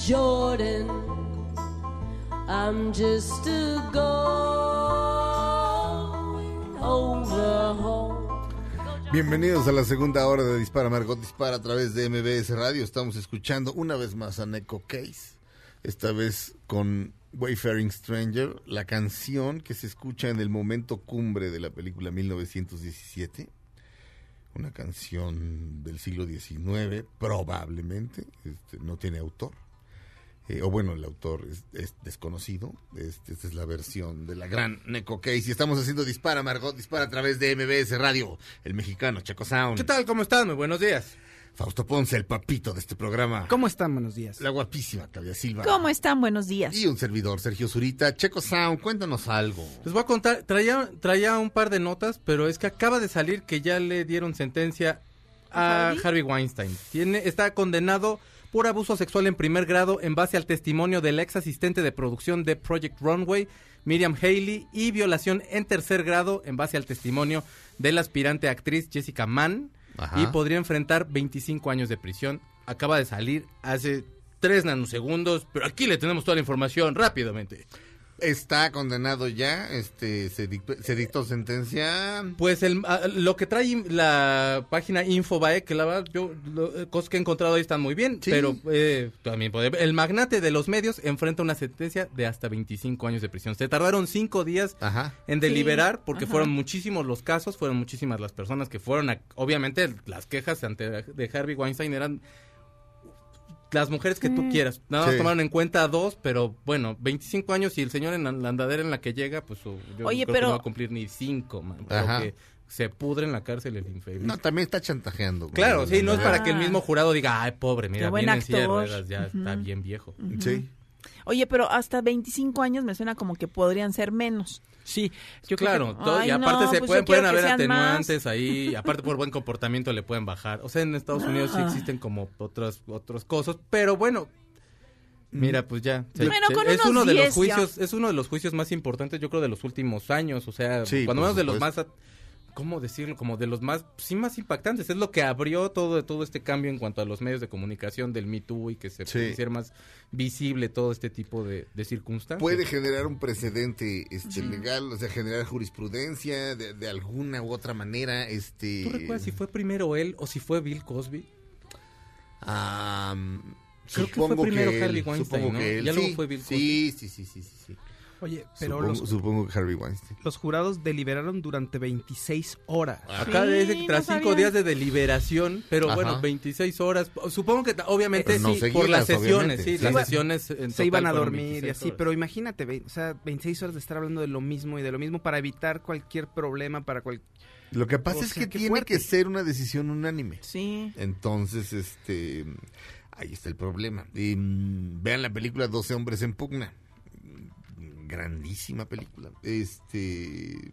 Jordan. I'm just a going Bienvenidos a la segunda hora de Dispara Margot Dispara a través de MBS Radio. Estamos escuchando una vez más a Neko Case, esta vez con Wayfaring Stranger, la canción que se escucha en el momento cumbre de la película 1917. Una canción del siglo XIX, probablemente, este, no tiene autor. Eh, o bueno, el autor es, es desconocido. Este, esta es la versión de la gran Neko Case. Y estamos haciendo Dispara, Margot, Dispara a través de MBS Radio, el mexicano Chaco Sound. ¿Qué tal? ¿Cómo están? Muy buenos días. Fausto Ponce, el papito de este programa. ¿Cómo están? Buenos días. La guapísima Claudia Silva. ¿Cómo están? Buenos días. Y un servidor, Sergio Zurita. Checo Sound, cuéntanos algo. Les voy a contar, traía, traía un par de notas, pero es que acaba de salir que ya le dieron sentencia a ¿Harvey? Harvey Weinstein. Tiene, está condenado por abuso sexual en primer grado en base al testimonio de la ex asistente de producción de Project Runway, Miriam Haley, y violación en tercer grado en base al testimonio de la aspirante actriz Jessica Mann, Ajá. y podría enfrentar 25 años de prisión. Acaba de salir hace 3 nanosegundos, pero aquí le tenemos toda la información rápidamente. Está condenado ya, este, se dictó, se dictó sentencia. Pues el, ah, lo que trae la página Infobae, que la verdad, yo, lo- eh, cosas que he encontrado ahí están muy bien, Sí. pero eh, también puede, el magnate de los medios enfrenta una sentencia de hasta 25 años de prisión. Se tardaron cinco días Ajá. en Sí, deliberar porque ajá. fueron muchísimos los casos, fueron muchísimas las personas que fueron, a- obviamente las quejas ante de Harvey Weinstein eran las mujeres que tú quieras. Nada más Sí. tomaron en cuenta a dos, pero bueno, 25 años y el señor en la, andadera en la que llega, pues su- yo Oye, creo que pero- no va a cumplir ni cinco, man. Creo Ajá. que se pudre en la cárcel el infeliz. No, también está chantajeando. Claro, sí, no es para que el Ah. mismo jurado diga, ay, pobre, mira, viene en silla de ruedas, ya está bien viejo. Sí. Oye, pero hasta 25 años me suena como que podrían ser menos. Sí, Yo claro, que- todo- Ay, y aparte no, se pues pueden, pueden que haber atenuantes ahí, [laughs] aparte por buen comportamiento le pueden bajar. O sea, en Estados Unidos sí Ah. existen como otras otras cosas, pero bueno, mira, pues ya. se- Bueno, se- con es uno de 10 los juicios, es uno de los juicios más importantes, yo creo de los últimos años, o sea, Sí, cuando menos de los más ¿cómo decirlo? Como de los más, sí, más impactantes. Es lo que abrió todo, todo este cambio en cuanto a los medios de comunicación del Me Too y que se Sí. hiciera más visible todo este tipo de, de circunstancias. Puede generar un precedente este, legal, o sea, generar jurisprudencia de, de alguna u otra manera. Este, ¿Tú recuerdas si fue primero él o si fue Bill Cosby? Creo que fue supongo primero él, Harvey Weinstein, supongo ¿no? que él. Ya luego fue Bill sí, sí, sí, sí, sí, sí. Oye, pero supongo, los, supongo que Harvey Weinstein. los jurados deliberaron durante 26 horas. Acá Sí, dice que no tras cinco sabía. días de deliberación, pero Ajá. bueno, 26 horas. Supongo que obviamente no sí, seguidas, por las sesiones, sí, Sí. las sesiones en Se total iban a dormir y 26 así, horas. pero imagínate, ve- o sea, 26 horas de estar hablando de lo mismo y de lo mismo para evitar cualquier problema, para cual... Lo que pasa O es que tiene fuerte. que ser una decisión unánime. Sí. Entonces, este, ahí está el problema. Y, mm, vean la película 12 hombres en pugna. Grandísima película. Este,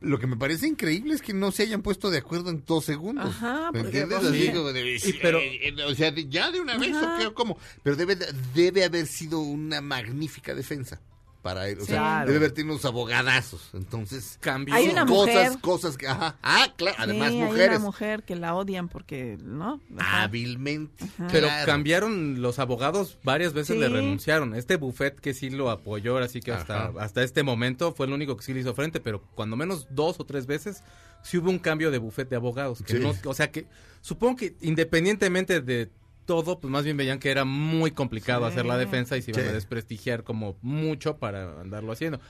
lo que me parece increíble es que no se hayan puesto de acuerdo en dos segundos. Ajá, ¿Me porque, entiendes? pues, Así sí. como de, Y pero- eh, eh, o sea, de- ya de una vez, Ajá. ¿o qué? ¿O ¿cómo? Pero debe, de- debe haber sido una magnífica defensa para él. O sea, Claro. debe haber tenido unos abogadazos. Entonces, Cambió. Hay una cosas, mujer. cosas que, ajá. Ah, claro, además Sí, Hay mujeres. una mujer que la odian porque, ¿no? Ajá. hábilmente. Pero Claro. cambiaron los abogados, varias veces Sí. le renunciaron. Este buffet que sí lo apoyó, así que hasta, Ajá. hasta este momento fue el único que sí le hizo frente, pero cuando menos dos o tres veces sí hubo un cambio de buffet de abogados. Que Sí. no, o sea que supongo que independientemente de todo, pues más bien veían que era muy complicado Sí. hacer la defensa y se iban Sí. a desprestigiar como mucho para andarlo haciendo.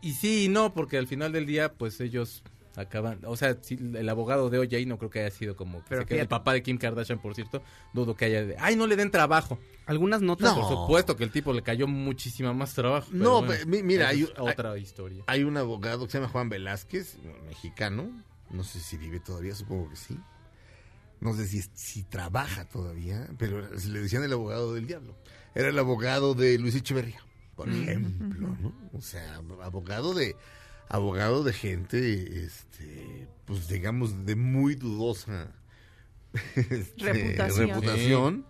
Y sí y no, porque al final del día, pues ellos acaban, o sea, sí, el abogado de OJ no creo que haya sido como, que se el papá de Kim Kardashian, por cierto, dudo que haya, de, ay, no le den trabajo. Algunas notas... No. Por supuesto que el tipo le cayó muchísima más trabajo. pero No, bueno, mira, hay- otra historia. Hay un abogado que se llama Juan Velázquez, mexicano. No sé si vive todavía, supongo que sí. No sé si, si trabaja todavía, pero le decían el abogado del diablo. Era el abogado de Luis Echeverría, por ejemplo, ¿no? O sea, abogado de abogado de gente, este, pues digamos, de muy dudosa este, Reputación. reputación.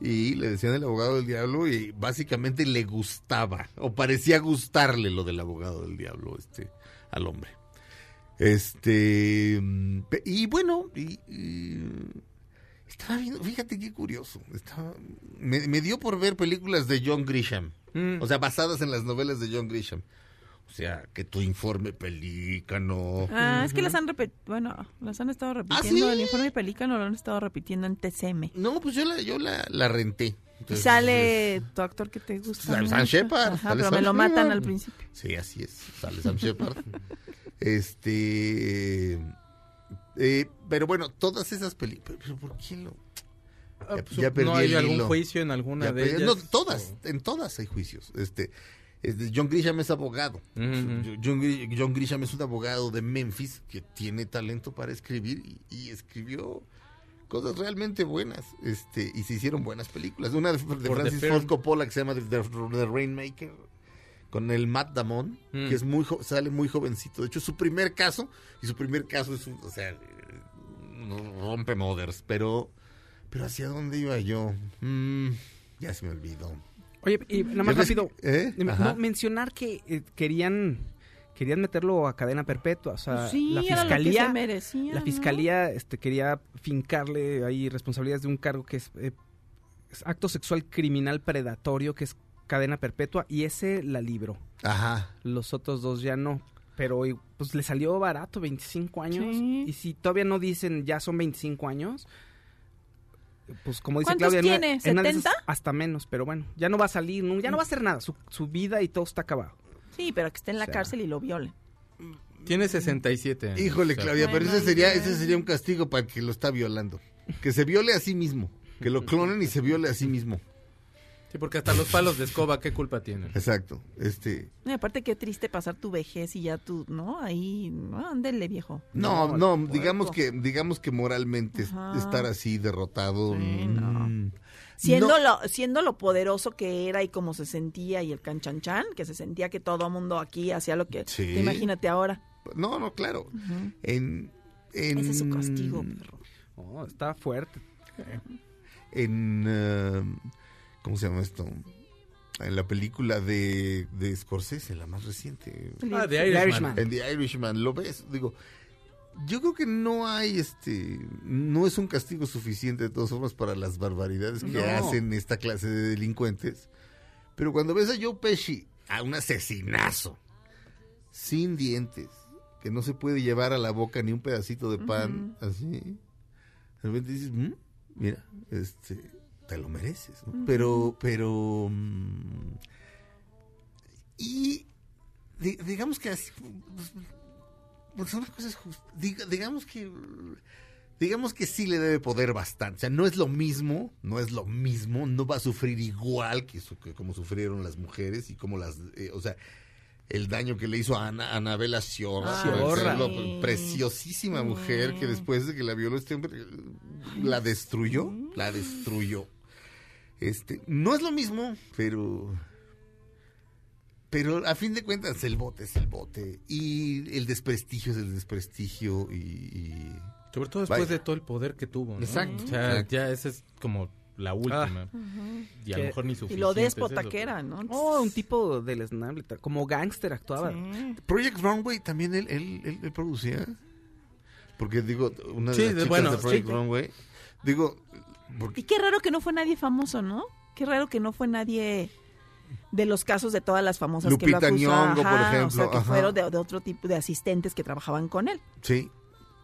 Y le decían el abogado del diablo y básicamente le gustaba, o parecía gustarle lo del abogado del diablo, este, al hombre. Este, y bueno, y, y estaba viendo, fíjate qué curioso, estaba, me, me dio por ver películas de John Grisham, Mm. o sea, basadas en las novelas de John Grisham. O sea, que tu informe pelícano. Ah, es que las han repetido, bueno, las han estado repitiendo. ¿Ah, sí? El informe pelícano lo han estado repitiendo en TCM. No, pues yo la, yo la, la renté. Y sale tu actor que te gusta. Sale mucho. Sam Shepard, Ajá, sale pero Sam me lo matan Shepard. al principio. Sí, así es. Sale Sam Shepard. [laughs] este. eh, pero bueno, todas esas películas. ¿Pero por qué lo.? Ah, Ya- pues, ya perdí ¿No hay el algún hilo. juicio en alguna Ya de ellas? no, todas, en todas hay juicios. Este, este, John Grisham es abogado. John, Gri- John Grisham es un abogado de Memphis que tiene talento para escribir y, y escribió cosas realmente buenas. Este, y se hicieron buenas películas. Una de, de Francis. Ford Coppola que se llama The, The- The Rainmaker con el Matt Damon, Mm. que es muy jo- sale muy jovencito. De hecho, es su primer caso y su primer caso es, un- o sea, eh, rompe moders, pero pero hacia dónde iba yo? Mm, ya se me olvidó. Oye, y nada más rápido, ¿Eh? no, mencionar que eh, querían querían meterlo a cadena perpetua, o sea, Pues sí, la fiscalía se merecía, la ¿no? fiscalía este quería fincarle ahí responsabilidades de un cargo que es, eh, es acto sexual criminal predatorio que es cadena perpetua y ese la libró. Ajá. Los otros dos ya no. Pero pues le salió barato, 25 años. Sí. Y si todavía no dicen ya son 25 años, pues como dice ¿Cuántos Claudia, en una- tiene? en una de esas ¿70? hasta menos, pero bueno, ya no va a salir, no- ya no va a hacer nada. Su, su vida y todo está acabado. Sí, pero que esté en la O sea. cárcel y lo violen. Tiene 67 años. Híjole, o sea, Claudia, pero ese sería, ese sería un castigo para el que lo está violando. Que se viole a sí mismo. Que lo clonen y se viole a sí mismo. Sí, porque hasta los palos de escoba, ¿qué culpa tienen? Exacto. Este, Y aparte qué triste pasar tu vejez y ya tú, ¿no? Ahí, no, ándele viejo. no, no, digamos que digamos que moralmente Ajá. estar así derrotado. mm, Siendo, no. lo, siendo lo poderoso que era y cómo se sentía y el canchanchan, que se sentía que todo mundo aquí hacía lo que... Sí. Imagínate ahora. No, no, claro. Ujú. En, en Ese es su castigo, perro. Oh, está fuerte. en eh, ¿cómo se llama esto? En la película de, de Scorsese, la más reciente. Ah, The Irishman. En The Irishman, ¿lo ves? Digo, yo creo que no hay este, no es un castigo suficiente de todas formas para las barbaridades que No. hacen esta clase de delincuentes. Pero cuando ves a Joe Pesci, a un asesinazo, sin dientes, que no se puede llevar a la boca ni un pedacito de pan, así, de repente dices, "Mm, mira, este, te lo mereces, ¿no? Pero, pero, mm, y di- digamos que así, pues, pues son las cosas diga- digamos que, digamos que sí le debe poder bastante, o sea, no es lo mismo, no es lo mismo, no va a sufrir igual que, su- que como sufrieron las mujeres y como las, eh, o sea, el daño que le hizo a Ana, Anabela Sciorra, Ah, Sí. preciosísima mujer que después de que la violó este hombre eh, la destruyó, la destruyó. Este, no es lo mismo, pero pero a fin de cuentas el bote es el bote y el desprestigio es el desprestigio y, y- Sobre todo después Vaya. de todo el poder que tuvo. ¿no? Exacto. O sea, Exacto. ya esa es como la última. Ah. Y a lo mejor ni Y suficiente. lo es déspota que era, ¿no? Oh, un tipo deleznable, ta- como gángster actuaba. Project Runway también él, él, él- él producía. Porque digo, una de Sí, las de- chicas bueno, de Project sí. Runway, digo, porque Y qué raro que no fue nadie famoso, ¿no? Qué raro que no fue nadie de los casos de todas las famosas que Lupita lo acusan. Nyong'o, por Ajá, ejemplo, O sea, que ajá. fueron de, de otro tipo de asistentes que trabajaban con él. Sí,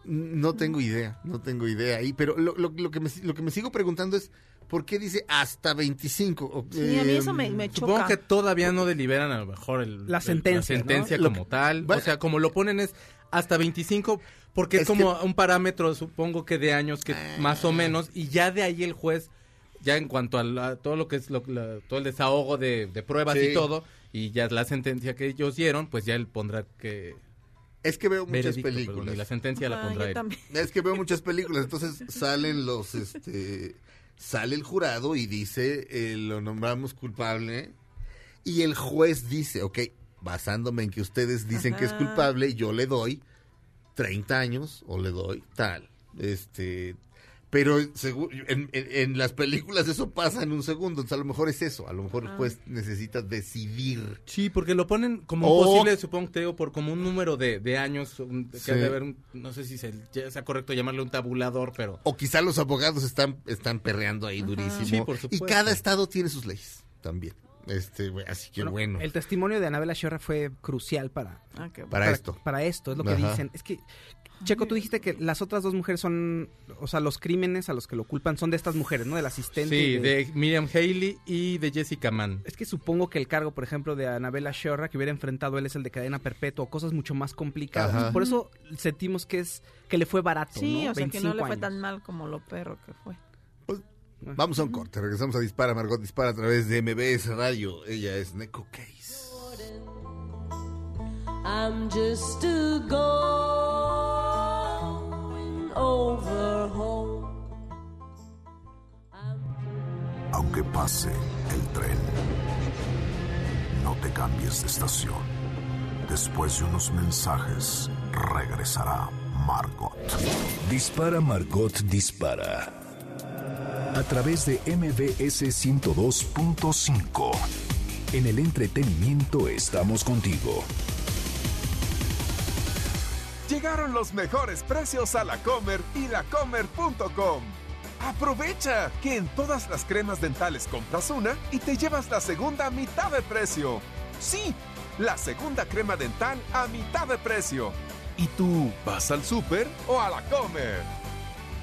no tengo idea, no tengo idea ahí, pero lo, lo- lo que me, lo que me sigo preguntando es, ¿por qué dice hasta 25? O- Sí, a mí eso me, me Supongo choca. que todavía no deliberan a lo mejor el- La el- sentencia, la sentencia ¿no? como tal. O sea, como lo ponen es hasta 25, porque es, Es como un parámetro, supongo que de años que Ah. más o menos, y ya de ahí el juez, ya en cuanto a la- todo lo que es lo- la- todo el desahogo de, de pruebas Sí. y todo, y ya la sentencia que ellos dieron, pues ya él pondrá que... Es que veo muchas Veredicto, películas. perdón, y la sentencia la Ah, pondrá él. también. Es que veo muchas películas, entonces salen los, este, sale el jurado y dice, eh, lo nombramos culpable, y el juez dice, ok, basándome en que ustedes dicen que es culpable, yo le doy 30 años o le doy tal, este, pero en, en- en las películas eso pasa en un segundo, entonces a lo mejor es eso, a lo mejor el Ah. juez necesita decidir. Sí, porque lo ponen como posible, supongo te digo, por como un número de, de años, un- que Sí. ha de haber un- no sé si se, sea correcto llamarle un tabulador, pero... O quizá los abogados están, están perreando ahí durísimo. Sí, por y supuesto. cada estado tiene sus leyes también. Este, así que bueno. El testimonio de Anabela Sciorra fue crucial para, Ah, Para esto. Para esto, es lo que Ajá. dicen. Es que, Checo, tú dijiste que las otras dos mujeres son, o sea, los crímenes a los que lo culpan son de estas mujeres, ¿no? Del asistente. Sí, de Miriam Haley y de Jessica Mann. Es que supongo que el cargo, por ejemplo, de Anabela Sciorra que hubiera enfrentado él es el de cadena perpetua, cosas mucho más complicadas. Ajá. Por eso sentimos que es que le fue barato, Sí, ¿no? o sea, que no 25 le fue años. tan mal como lo perro que fue. Vamos a un corte, regresamos a Dispara, Margot Dispara a través de MBS Radio. Ella es Neko Case. I'm just a going over home. Aunque pase el tren, no te cambies de estación. Después de unos mensajes, regresará Margot. Dispara Margot Dispara. A través de MBS 102.5. En el entretenimiento estamos contigo. Llegaron los mejores precios a la Comer y lacomer.com. Aprovecha que en todas las cremas dentales compras una y te llevas la segunda a mitad de precio. Sí, la segunda crema dental a mitad de precio. ¿Y tú vas al súper o a la Comer?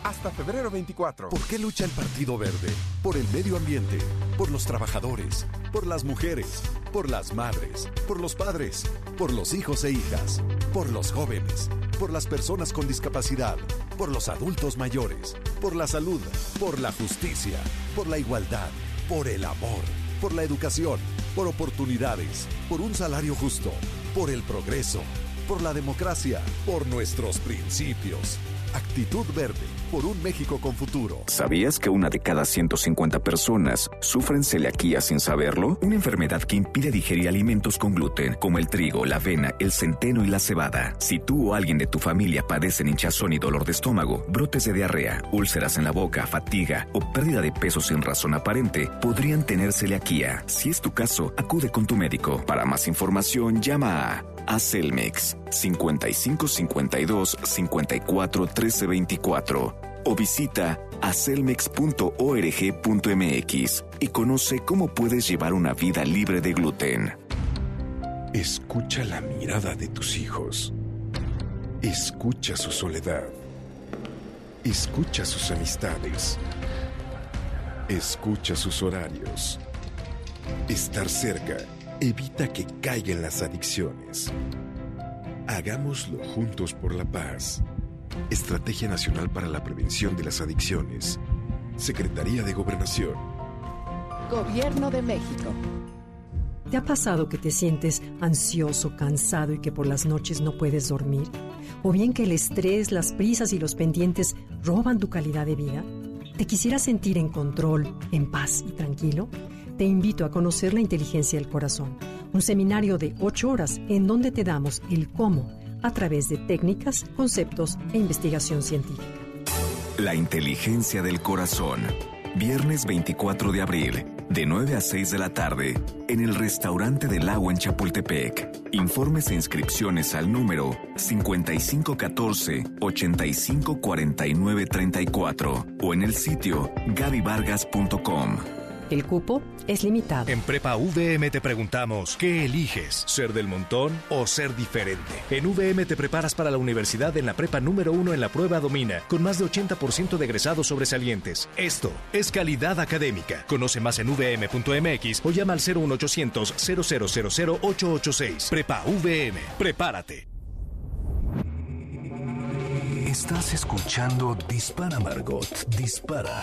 Hasta febrero 24. ¿Por qué lucha el Partido Verde? Por el medio ambiente, por los trabajadores, por las mujeres, por las madres, por los padres, por los hijos e hijas, por los jóvenes, por las personas con discapacidad, por los adultos mayores, por la salud, por la justicia, por la igualdad, por el amor, por la educación, por oportunidades, por un salario justo, por el progreso, por la democracia, por nuestros principios. Actitud Verde, por un México con futuro. ¿Sabías que una de cada 150 personas sufren celiaquía sin saberlo? Una enfermedad que impide digerir alimentos con gluten, como el trigo, la avena, el centeno y la cebada. Si tú o alguien de tu familia padecen hinchazón y dolor de estómago, brotes de diarrea, úlceras en la boca, fatiga o pérdida de peso sin razón aparente, podrían tener celiaquía. Si es tu caso, acude con tu médico. Para más información, llama a Acelmex 5552 54 13 24 o visita acelmex.org.mx y conoce cómo puedes llevar una vida libre de gluten. Escucha la mirada de tus hijos. Escucha su soledad. Escucha sus amistades. Escucha sus horarios. Estar cerca evita que caigan las adicciones. Hagámoslo juntos por la paz. Estrategia Nacional para la Prevención de las Adicciones. Secretaría de Gobernación. Gobierno de México. ¿Te ha pasado que te sientes ansioso, cansado y que por las noches no puedes dormir? ¿O bien que el estrés, las prisas y los pendientes roban tu calidad de vida? ¿Te quisieras sentir en control, en paz y tranquilo? Te invito a conocer la inteligencia del corazón, un seminario de ocho horas en donde te damos el cómo a través de técnicas, conceptos e investigación científica. La inteligencia del corazón. Viernes 24 de abril, de 9 a 6 de la tarde, en el restaurante del lago en Chapultepec. Informes e inscripciones al número 5514-854934 o en el sitio gabivargas.com. El cupo es limitado. En Prepa VM te preguntamos, ¿qué eliges? ¿Ser del montón o ser diferente? En VM te preparas para la universidad en la prepa número uno en la prueba Domina, con más de 80% de egresados sobresalientes. Esto es calidad académica. Conoce más en vm.mx o llama al 01800 000 886. Prepa VM. Prepárate. Estás escuchando Dispara Margot, Dispara.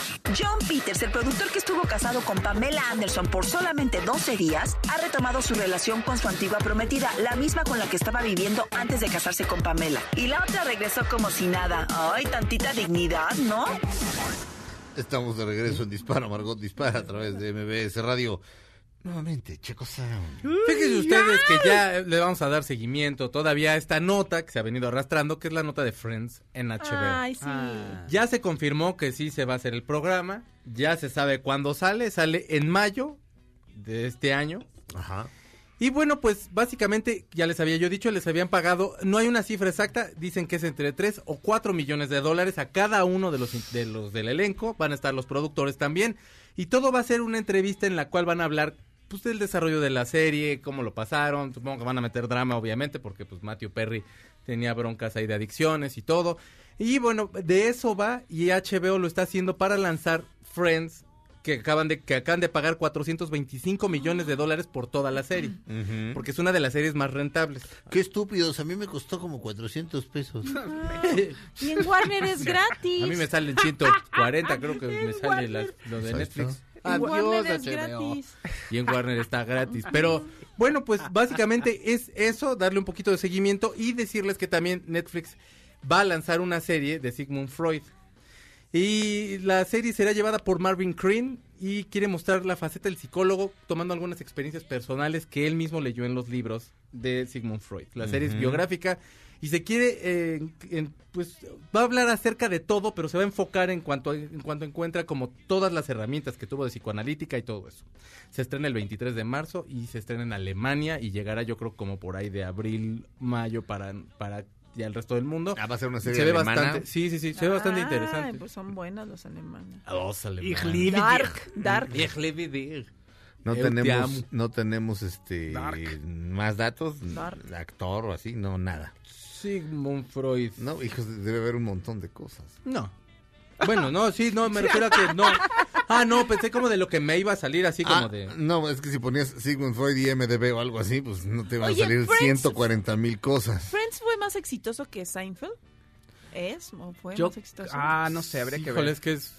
John Peters, el productor que estuvo casado con Pamela Anderson por solamente 12 días, ha retomado su relación con su antigua prometida, la misma con la que estaba viviendo antes de casarse con Pamela. Y la otra regresó como si nada. Ay, tantita dignidad, ¿no? Estamos de regreso en Dispara, Margot Dispara a través de MBS Radio. Nuevamente, Checo Sound. Fíjense ustedes que ya le vamos a dar seguimiento todavía a esta nota que se ha venido arrastrando, que es la nota de Friends en HBO. Ay, sí. Ya se confirmó que sí se va a hacer el programa, ya se sabe cuándo sale, sale en mayo de este año. Ajá. Y bueno, pues básicamente, ya les había yo dicho, les habían pagado, no hay una cifra exacta, dicen que es entre 3 o 4 millones de dólares a cada uno de los, de los del elenco, van a estar los productores también, y todo va a ser una entrevista en la cual van a hablar pues del desarrollo de la serie, cómo lo pasaron, supongo que van a meter drama obviamente porque pues Matthew Perry tenía broncas ahí de adicciones y todo. Y bueno, de eso va y HBO lo está haciendo para lanzar Friends que acaban de que acaban de pagar 425 millones de dólares por toda la serie, porque es una de las series más rentables. Qué estúpidos, a mí me costó como 400 pesos. [laughs] Y en Warner es gratis. [laughs] A mí me salen 140, creo que me [laughs] sale la- lo de Netflix. Adiós, HBO. gratis. Y en Warner está gratis. Pero [laughs] bueno, pues básicamente es eso, darle un poquito de seguimiento y decirles que también Netflix va a lanzar una serie de Sigmund Freud. Y la serie será llevada por Marvin Crane y quiere mostrar la faceta del psicólogo tomando algunas experiencias personales que él mismo leyó en los libros de Sigmund Freud. La serie es biográfica y se quiere, eh, en- pues va a hablar acerca de todo, pero se va a enfocar en cuanto, en cuanto encuentra como todas las herramientas que tuvo de psicoanalítica y todo eso. Se estrena el 23 de marzo y se estrena en Alemania y llegará yo creo como por ahí de abril, mayo para, para ya el resto del mundo. Ah, va a ser una serie se ve alemana. bastante, sí, sí, sí, se ve bastante interesante. pues son buenas los alemanes. Los alemanes. Dark, Dark. Ich liebe dich. No tenemos, no tenemos este Dark. más datos, Dark. actor o así, no, nada. Sigmund Freud. No, hijos, debe haber un montón de cosas. No. Bueno, no, sí, no, me refiero a que no. Ah, no, pensé como de lo que me iba a salir así como Ah, de... No, es que si ponías Sigmund Freud y MDB o algo así, pues no te van Oye, a salir Friends- 140 mil cosas. ¿Friends fue más exitoso que Seinfeld? ¿Es? ¿O fue Yo- más exitoso? ah, no sé, habría que Híjole, ver. es que es...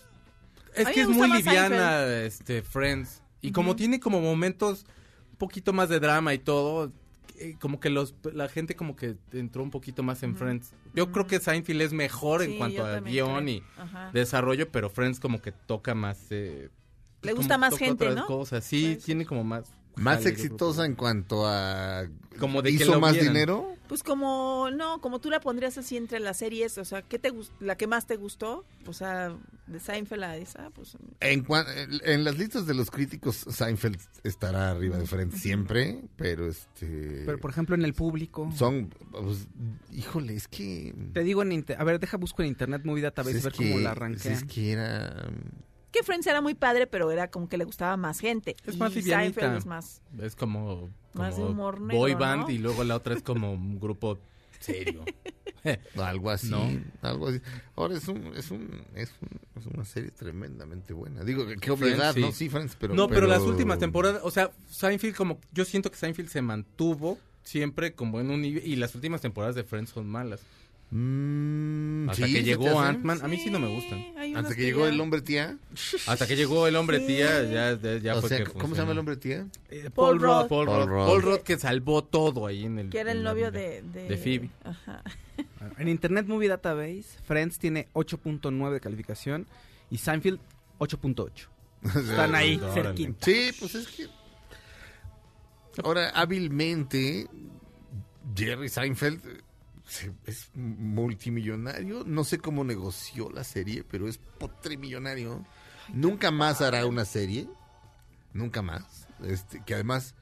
Es que es muy liviana, este, Friends. Y como tiene como momentos un poquito más de drama y todo, eh, como que los la gente como que entró un poquito más en Friends. Yo creo que Seinfeld es mejor en cuanto a guion creo. y Ajá. desarrollo, pero Friends como que toca más... eh, Le gusta más gente, ¿no? cosas. Sí, tiene como más... Más exitosa en cuanto a... Como de que ¿Hizo lo más vieran. dinero? Pues como, no, como tú la pondrías así entre las series, o sea, ¿qué te la que más te gustó? O sea, de Seinfeld a esa, pues... En, cuan- en las listas de los críticos, Seinfeld estará arriba de frente siempre, pero este... Pero por ejemplo en el público. Son, pues, híjole, es que... Te digo en inter- a ver, deja busco en internet Movie Database es ver que- cómo la es arranquean. que era... Que Friends era muy padre, pero era como que le gustaba más gente. Es y más livianita. Es más... Es como, Más como humor negro, boy band ¿no? y luego la otra es como un grupo serio. [laughs] algo así, ¿No? algo así. Ahora es un, es un, es un- es una serie tremendamente buena. Digo, qué Friends, obviedad, sí. ¿no? Sí, Friends, pero... no, pero, las últimas temporadas, o sea, Seinfeld como, yo siento que Seinfeld se mantuvo siempre como en un nivel, y las últimas temporadas de Friends son malas. Mm, Hasta ¿sí? que ¿Se te llegó? Ant-Man, a mí sí no me gustan. Hasta que que llegó ya- el hombre tía. Hasta que llegó el hombre tía, ya, ya, ya O fue sea, que ¿cómo se llama el hombre tía? Eh, Paul Rudd. Paul, Paul Rudd. Rudd. Paul Rudd que salvó todo ahí en el... Que era el novio de... De, De Phoebe. Ajá. En Internet Movie Database, Friends tiene 8.9 de calificación y Seinfeld 8.8. Están [laughs] ahí, cerquita. Sí, pues es que. Ahora, hábilmente, Jerry Seinfeld se- es multimillonario. No sé cómo negoció la serie, pero es potrimillonario. Nunca más hará una serie. Nunca más. Este, que además,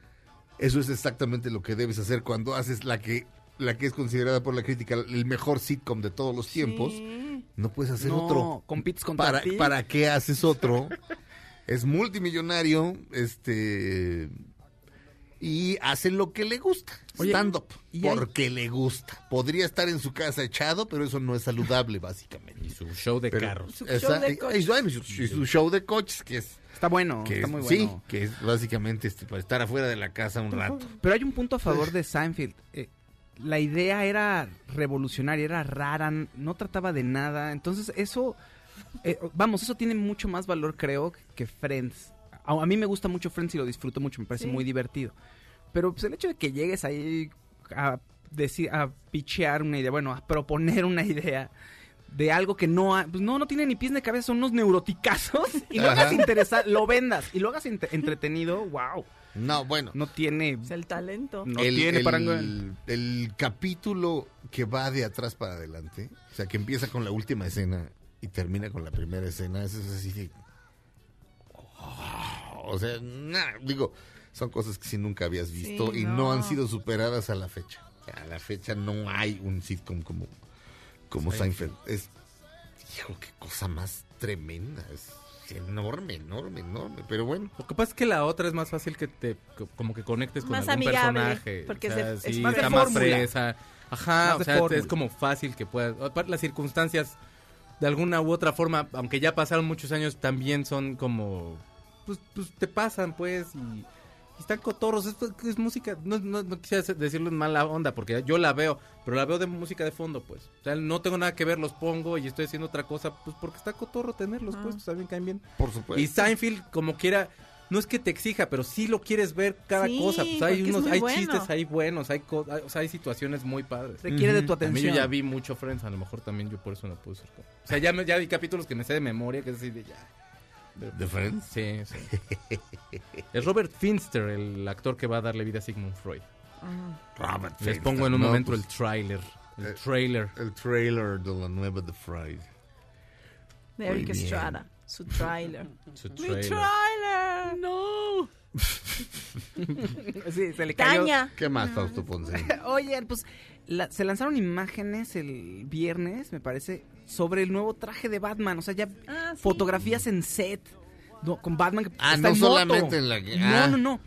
eso es exactamente lo que debes hacer cuando haces la que, la que es considerada por la crítica el mejor sitcom de todos los tiempos. No puedes hacer No, otro. compites contra ¿Para, ti. ¿Para qué haces otro? [laughs] es multimillonario, este y hace lo que le gusta, Oye, stand up, y hay- porque le gusta. Podría estar en su casa echado, pero eso no es saludable básicamente. Y su show de Pero- carros. Su esa- show de y- coches. y bueno, y su, show de coches, que es, Está bueno, que está es- muy sí, bueno. que es básicamente este, para estar afuera de la casa un rato. Pero hay un punto a favor de Seinfeld. Eh, la idea era revolucionaria, era rara, no trataba de nada. Entonces eso, eh, vamos, eso tiene mucho más valor creo que Friends. A, a mí me gusta mucho Friends y lo disfruto mucho, me parece Sí. muy divertido. Pero pues, el hecho de que llegues ahí a decir, a pichear una idea, bueno, a proponer una idea de algo que no ha- pues no, no tiene ni pies ni cabeza, son unos neuroticazos [laughs] y lo hagas Ajá. interesar, lo vendas y lo hagas ent- entretenido, wow. No, bueno. No tiene Es el talento. no el, tiene el- parangón. el capítulo que va de atrás para adelante, o sea, que empieza con la última escena y termina con la primera escena, eso es así de... O sea, nah, digo, son cosas que sí nunca habías visto Sí, y no. no. han sido superadas a la fecha. A la fecha no hay un sitcom como, como Seinfeld. Es, hijo, qué cosa más tremenda. Es enorme, enorme, enorme. Pero bueno. Lo que pasa es que la otra es más fácil que te co- como que conectes con Más algún amigable, personaje. porque o es sea, de- es sí, más de está más fórmula. fresa. Ajá, Más o de sea, fórmula. es como fácil que puedas. Aparte las circunstancias de alguna u otra forma, aunque ya pasaron muchos años, también son como pues, pues te pasan pues y, y están cotorros, esto es música, no, no, no quisiera decirlo en mala onda porque yo la veo, pero la veo de música de fondo pues. O sea, no tengo nada que ver, los pongo y estoy haciendo otra cosa, pues porque está cotorro tenerlos pues, pues también caen bien. Por supuesto. Y Seinfeld, como quiera, no es que te exija, pero sí lo quieres ver cada Sí, cosa. Pues hay es unos, hay bueno. chistes ahí buenos, hay, co- hay- o sea, hay situaciones muy padres. Requiere de tu A mí yo atención. ya vi mucho Friends, a lo mejor también yo por eso no pude ser O sea, ya, me- ya vi capítulos que me sé de memoria, que es así de ya. ¿De Friends? Sí, sí. [laughs] es Robert Finster, el actor que va a darle vida a Sigmund Freud. Robert Les Finster, pongo en un no, momento pues, el tráiler. El eh, trailer. El trailer de la nueva The Friday. De Eric. Estrada. Su trailer. [laughs] Su ¡Mi trailer. trailer! ¡No! [laughs] Sí, se le cayó. Caña. ¿Qué más, Fausto Ponce? Oye, pues la- se lanzaron imágenes el viernes, me parece, sobre el nuevo traje de Batman. O sea, ya Ah, sí. fotografías en set No, con Batman. que Ah, está no en moto. solamente en la que- No, ah. no, no.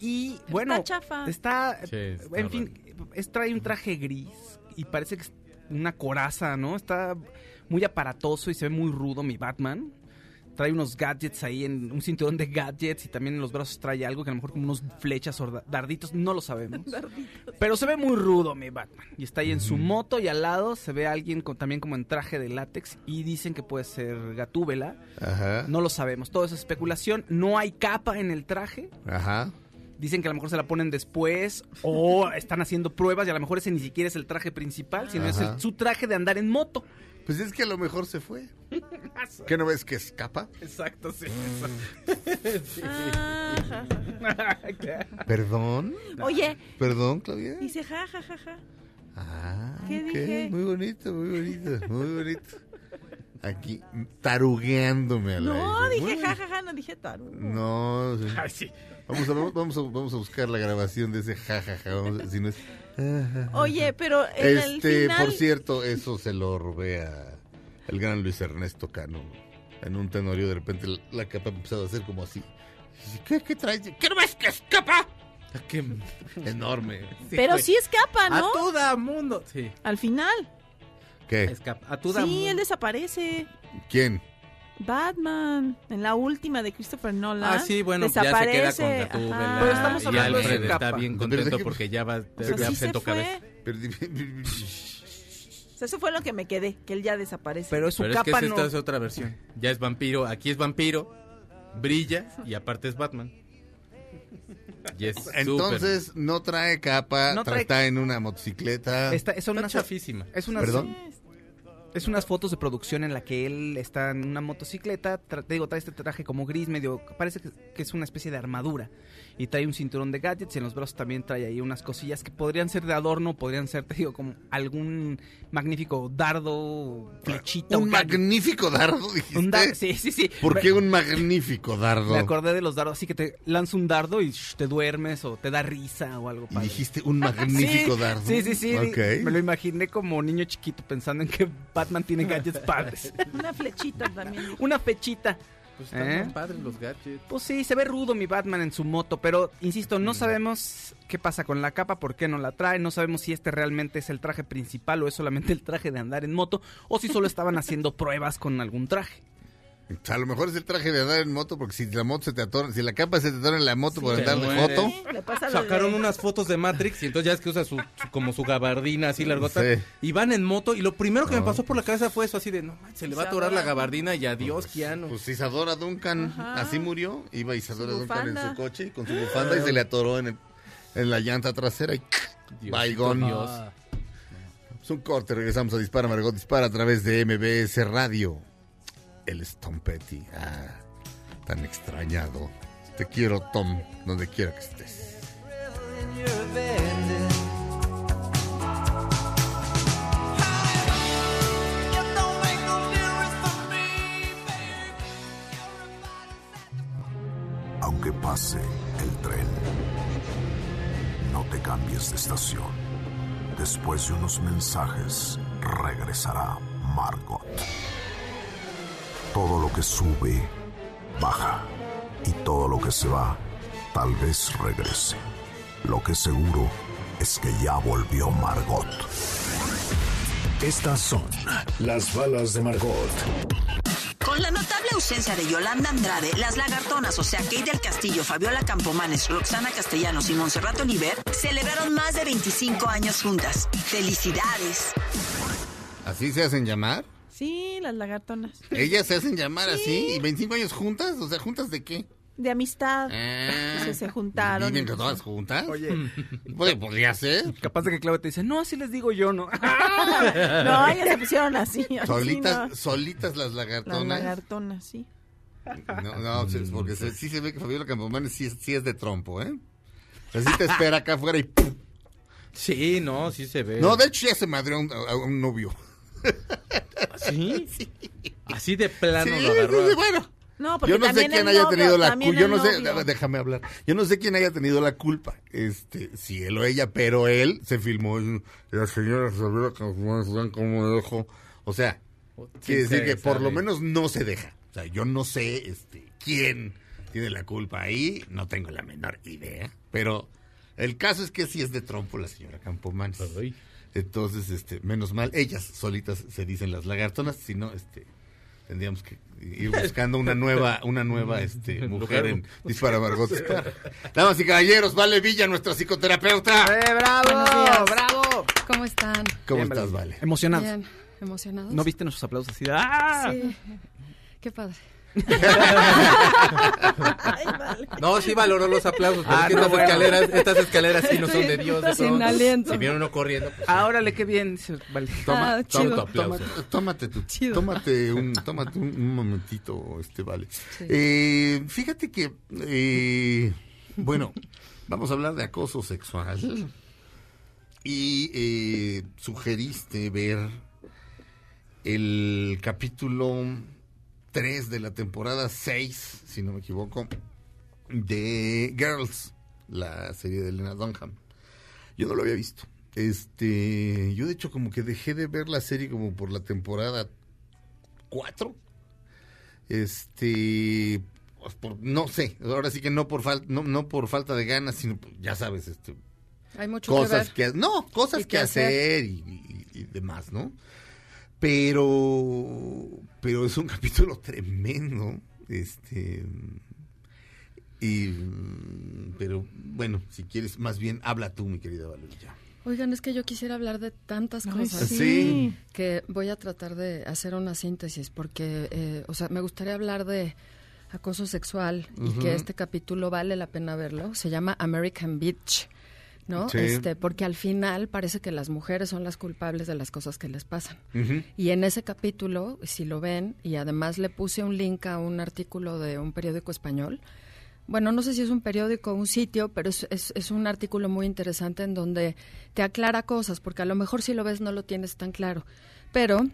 Y bueno, Está chafa. está, Sí, está en fin, es, trae un traje gris y parece que es una coraza, ¿no? Está muy aparatoso y se ve muy rudo mi Batman. Trae unos gadgets ahí, en un cinturón de gadgets y también en los brazos trae algo que a lo mejor como unos flechas o da- darditos, no lo sabemos. [laughs] Pero se ve muy rudo mi Batman. Y está ahí en su moto y al lado se ve a alguien con, también como en traje de látex y dicen que puede ser Gatúbela. Ajá. No lo sabemos, todo eso es especulación. No hay capa en el traje. Ajá. Dicen que a lo mejor se la ponen después o [laughs] están haciendo pruebas y a lo mejor ese ni siquiera es el traje principal, sino es el- su traje de andar en moto. Pues es que a lo mejor se fue. [laughs] ¿Qué no ves que escapa? Exacto, sí. [laughs] ¿Perdón? Oye, ¿Perdón, Claudia? dice ja, ja, ja, ja. Ah, ¿Qué ok. dije? Muy bonito, muy bonito, muy bonito. Aquí, tarugueándome a la No, aire. dije Muy ja, ja, ja, no dije tarugo. No, sí. Ay, sí. Vamos a, vamos, a, vamos a buscar la grabación de ese jajaja. Vamos a- si no es... [laughs] Oye, pero en el Este, final... por cierto, eso se lo robé a el gran Luis Ernesto Cano. En un tenorio, de repente la, capa empezó a hacer como así. ¿Qué, qué traes? ¿Qué no ves que escapa? Qué enorme. Pero sí escapa, ¿no? A todo mundo. Sí. Al final. ¿Qué? Escapa. A todo Sí, mundo. él desaparece. ¿Quién? Batman, en la última de Christopher Nolan. Ah, sí, bueno, ya se desaparece. queda con Gatúbela. Pero estamos y hablando de Alfred su está capa. bien contento porque ya va O sea, ya sí sentó se. O sea, eso fue lo que me quedé, que él ya desaparece. Pero su Pero es que capa esta no. es otra versión. Ya es vampiro, aquí es vampiro, brilla y aparte es Batman. Y es Entonces no trae capa, No trae- está en una motocicleta. Esta- son Está unas, chafísima. Es unas, ¿Perdón? Es unas fotos de producción en la que él está en una motocicleta, tra- te digo, trae este traje como gris, medio, parece que, que es una especie de armadura. Y trae un cinturón de gadgets y en los brazos también trae ahí unas cosillas que podrían ser de adorno, podrían ser, te digo, como algún magnífico dardo, flechita. un magnífico dardo, dijiste. Un dar- sí, sí, sí. ¿Por qué un magnífico dardo? Me acordé de los dardos, así que te lanza un dardo y shh, te duermes o te da risa o algo Y padre. dijiste un magnífico [laughs] sí, dardo. Sí, sí, sí. Me lo imaginé como niño chiquito pensando en que Batman tiene gadgets padres. [laughs] Una flechita también. Una fechita. Pues están ¿Eh? padres los gadgets. Pues sí, se ve rudo mi Batman en su moto, pero insisto, Mm. no sabemos qué pasa con la capa, por qué no la trae, no sabemos si este realmente es el traje principal o es solamente el traje de andar en moto, o si solo estaban haciendo pruebas con algún traje. A lo mejor es el traje de andar en moto, porque si la moto se te atora, si la capa se te atora en la moto por andar de foto. Sacaron de- unas fotos de Matrix y entonces ya es que usa su, su- como su gabardina así largota Sí. y van en moto y lo primero que me pasó por la cabeza fue eso así de no se le va a atorar la gabardina y adiós Keanu. Pues Isadora Duncan, Ajá. así murió. Iba Isadora Duncan en su coche con su bufanda y se le atoró en, el- en la llanta trasera y Baigón. Dios. Es un corte, regresamos a Dispara Margot Dispara a través de MBS Radio. El es Tom Petty. Ah, tan extrañado. Te quiero, Tom, donde quiera que estés. Aunque pase el tren, no te cambies de estación. Después de unos mensajes, regresará Margot. Todo lo que sube, baja. Y todo lo que se va, tal vez regrese. Lo que seguro es que ya volvió Margot. Estas son las balas de Margot. Con la notable ausencia de Yolanda Andrade, las lagartonas, o sea, Kate del Castillo, Fabiola Campomanes, Roxana Castellanos y Montserrat Oliver, celebraron más de 25 años juntas. ¡Felicidades! ¿Así se hacen llamar? Sí, las lagartonas. ¿Ellas se hacen llamar así? ¿Y 25 años juntas? O sea, ¿juntas de qué? De amistad. Ah, Entonces se juntaron. ¿Viven todas juntas? Oye, [laughs] Pues, podría ser. capaz de que Claudia te dice, no, así les digo yo, ¿no? [laughs] No, ellas se pusieron así. así Solitas, no. solitas las Las lagartonas. lagartonas, sí. No, no, sí, porque se- sí se ve que Fabiola Campomanes sí, es- sí es de trompo, ¿eh? Así te espera acá afuera y ¡pum! Sí, no, sí se ve. No, de hecho ya se madrió a un, a un novio. [laughs] ¿Sí? Así de plano Sí, lo agarró. sí, bueno. No, porque Yo no sé quién haya novio, tenido la culpa. Yo no sé, novio. déjame hablar. Yo no sé quién haya tenido la culpa. Este, si él o ella, pero él se filmó. y La señora cómo me dejó. O sea, quiere decir que por lo menos no se deja. O sea, yo no sé este, quién tiene la culpa ahí, no tengo la menor idea. Pero el caso es que sí es de trompo la señora Campomanes. Entonces, este, menos mal, ellas solitas se dicen las lagartonas, si no, este, tendríamos que ir [laughs] buscando una nueva, una nueva [laughs] este, mujer en Dispara Margot Dispara. [laughs] Damas y caballeros, Vale Villa, nuestra psicoterapeuta. ¡Eh, bravo! ¡Bravo! ¿Cómo están? ¿Cómo Bien, estás, Vale. Emocionados. Bien, emocionados. ¿No viste nuestros aplausos así de ¡ah! Sí. Qué padre. [laughs] No, sí valoró los aplausos, pero Ah, es que no, estas, bueno. escaleras, estas escaleras sí no son de Dios. de Sin aliento. Si viene uno corriendo, pues, Ah, órale, qué bien. Vale. Toma, Ah, toma tu aplauso. Tómate, tu, tómate un, tómate un, un momentito, este vale. Eh, fíjate que, eh, bueno, vamos a hablar de acoso sexual y eh, sugeriste ver el capítulo 3 de la temporada 6, si no me equivoco, de Girls, la serie de Elena Dunham. Yo no lo había visto. Este, yo de hecho como que dejé de ver la serie como por la temporada 4. Este, pues, por- no sé, ahora sí que no por falta no, no por falta de ganas, sino pues, ya sabes, este Hay mucho cosas que ver. que, no, cosas que que hacer. hacer y, y- y demás, ¿no? Pero pero es un [laughs] capítulo tremendo, este y pero bueno, si quieres más bien habla tú, mi querida Valeria. Oigan, es que yo quisiera hablar de tantas Ay, cosas. sí. Que voy a tratar de hacer una síntesis porque, eh, o sea, me gustaría hablar de acoso sexual y que este capítulo vale la pena verlo. Se llama American Beach, ¿no? Sí. Este, porque al final parece que las mujeres son las culpables de las cosas que les pasan. Y en ese capítulo, si lo ven, y además le puse un link a un artículo de un periódico español, bueno, no sé si es un periódico o un sitio, pero es, es, es un artículo muy interesante en donde te aclara cosas, porque a lo mejor si lo ves no lo tienes tan claro. Pero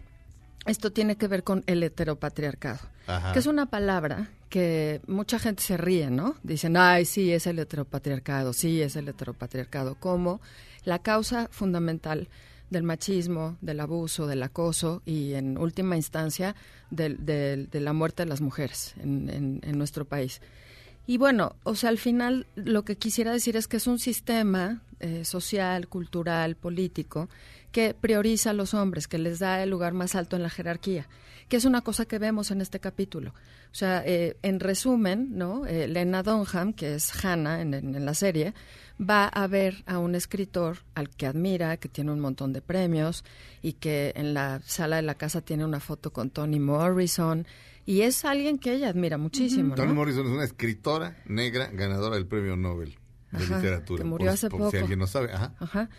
esto tiene que ver con el heteropatriarcado, Ajá. que es una palabra que mucha gente se ríe, ¿no? Dicen, ay, sí, es el heteropatriarcado, sí, es el heteropatriarcado, como la causa fundamental del machismo, del abuso, del acoso y en última instancia del- de la muerte de las mujeres en, en- en nuestro país. Y bueno, o sea, al final lo que quisiera decir es que es un sistema eh, social, cultural, político, que prioriza a los hombres, que les da el lugar más alto en la jerarquía, que es una cosa que vemos en este capítulo. O sea, eh, en resumen, ¿no? Eh, Lena Dunham, que es Hannah en, en- en la serie, va a ver a un escritor al que admira, que tiene un montón de premios y que en la sala de la casa tiene una foto con Toni Morrison y es alguien que ella admira muchísimo, ¿no? Toni Morrison es una escritora negra ganadora del Premio Nobel de Ajá, literatura. que murió por- hace por poco. Si alguien no sabe, ajá. Ajá.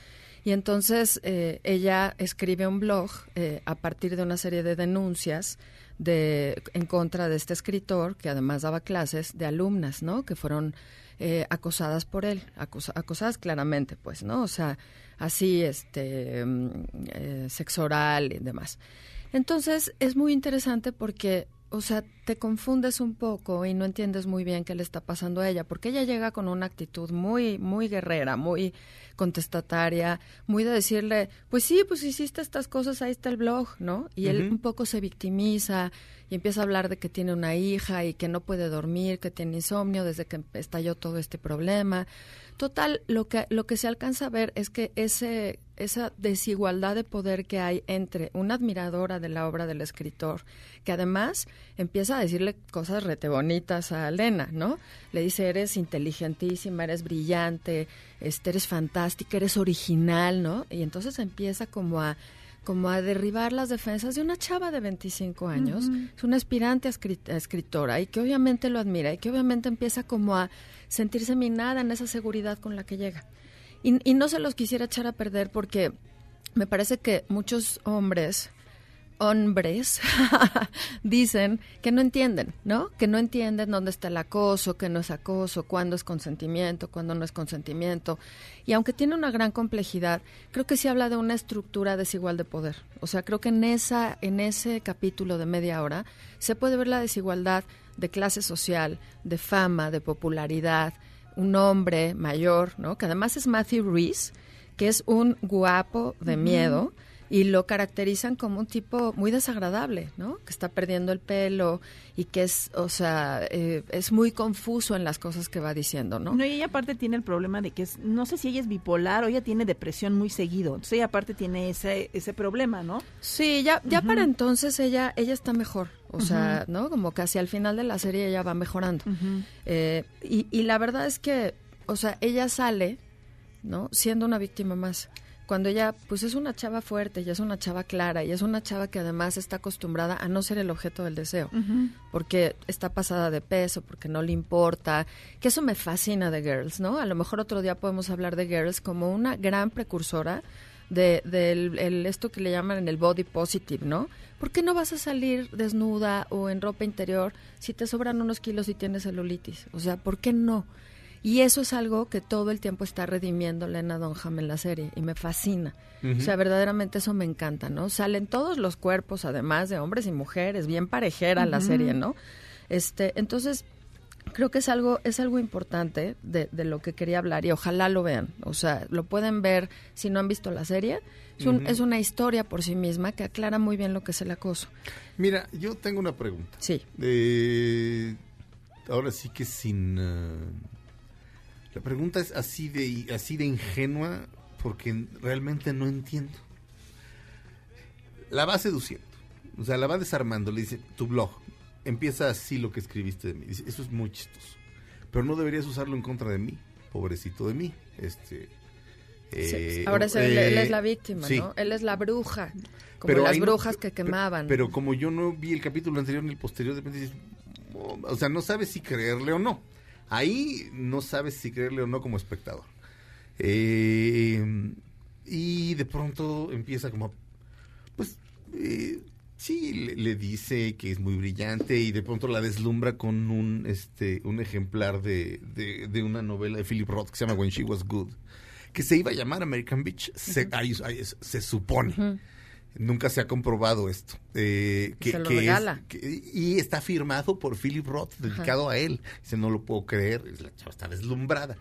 Y entonces eh, ella escribe un blog eh, a partir de una serie de denuncias de en contra de este escritor que además daba clases de alumnas, ¿no? Que fueron eh, acosadas por él, acosa- acosadas claramente, pues, ¿no? O sea, así, este, mm, sexo oral y demás. Entonces es muy interesante porque, o sea, te confundes un poco y no entiendes muy bien qué le está pasando a ella, porque ella llega con una actitud muy, muy guerrera, muy contestataria, muy de decirle, pues sí, pues hiciste estas cosas, ahí está el blog, ¿no? Y él un poco se victimiza y empieza a hablar de que tiene una hija y que no puede dormir, que tiene insomnio desde que estalló todo este problema. Total, lo que, lo que se alcanza a ver es que ese, esa desigualdad de poder que hay entre una admiradora de la obra del escritor, que además empieza a decirle cosas rete bonitas a Elena, ¿no? Le dice, eres inteligentísima, eres brillante, este, eres fantástica, eres original, ¿no? Y entonces empieza como a como a derribar las defensas de una chava de 25 años, es una aspirante a, escrit- a escritora y que obviamente lo admira y que obviamente empieza como a sentirse minada en esa seguridad con la que llega. Y, y no se los quisiera echar a perder porque me parece que muchos hombres, hombres, [laughs] dicen que no entienden, ¿no? Que no entienden dónde está el acoso, que no es acoso, cuándo es consentimiento, cuándo no es consentimiento. Y aunque tiene una gran complejidad, creo que sí habla de una estructura desigual de poder. O sea, creo que en esa, en ese capítulo de media hora se puede ver la desigualdad de clase social, de fama, de popularidad, un hombre mayor, ¿no? Que además es Matthew Reese, que es un guapo de miedo y lo caracterizan como un tipo muy desagradable, ¿no? Que está perdiendo el pelo y que es, o sea, eh, es muy confuso en las cosas que va diciendo, ¿no? No, y ella aparte tiene el problema de que es, no sé si ella es bipolar o ella tiene depresión muy seguido. Entonces ella aparte tiene ese, ese problema, ¿no? Sí, ya, ya para entonces ella, ella está mejor. O sea. ¿no? Como casi al final de la serie ella va mejorando. Eh, y, y la verdad es que, o sea, ella sale, ¿no? Siendo una víctima más. Cuando ella, pues es una chava fuerte, y es una chava clara, y es una chava que además está acostumbrada a no ser el objeto del deseo, porque está pasada de peso, porque no le importa, que eso me fascina de Girls, ¿no? A lo mejor otro día podemos hablar de Girls como una gran precursora de, del el- esto que le llaman el body positive, ¿no? ¿Por qué no vas a salir desnuda o en ropa interior si te sobran unos kilos y tienes celulitis? O sea, ¿por qué no? Y eso es algo que todo el tiempo está redimiendo Lena Dunham en la serie y me fascina. O sea, verdaderamente eso me encanta, ¿no? Salen todos los cuerpos, además de hombres y mujeres, bien parejera la serie, ¿no? Este, entonces creo que es algo es algo importante de, de lo que quería hablar y ojalá lo vean. O sea, lo pueden ver si no han visto la serie. Es, un- es una historia por sí misma que aclara muy bien lo que es el acoso. Mira, yo tengo una pregunta. Sí. Eh, ahora sí que sin... eh, la pregunta es así de, así de ingenua porque realmente no entiendo. La va seduciendo. O sea, la va desarmando. Le dice, tu blog, empieza así lo que escribiste de mí. Dice, eso es muy chistoso. Pero no deberías usarlo en contra de mí. Pobrecito de mí. Este... eh, Ahora es él, eh, él es la víctima, sí. ¿no? Él es la bruja, como Pero las no- brujas que quemaban. Pero como yo no vi el capítulo anterior ni el posterior, de repente dices, "Oh", o sea, no sabes si creerle o no. Ahí no sabes si creerle o no como espectador. Eh, y de pronto empieza como, pues, eh, sí, le, le dice que es muy brillante y de pronto la deslumbra con un, este, un ejemplar de, de, de una novela de Philip Roth que se llama When She Was Good, que se iba a llamar American Beach, se, ahí- ahí es- se supone. Nunca se ha comprobado esto. eh, que, Se lo que es- regala. que- y está firmado por Philip Roth, dedicado a él. Dice, no lo puedo creer. La chava está deslumbrada.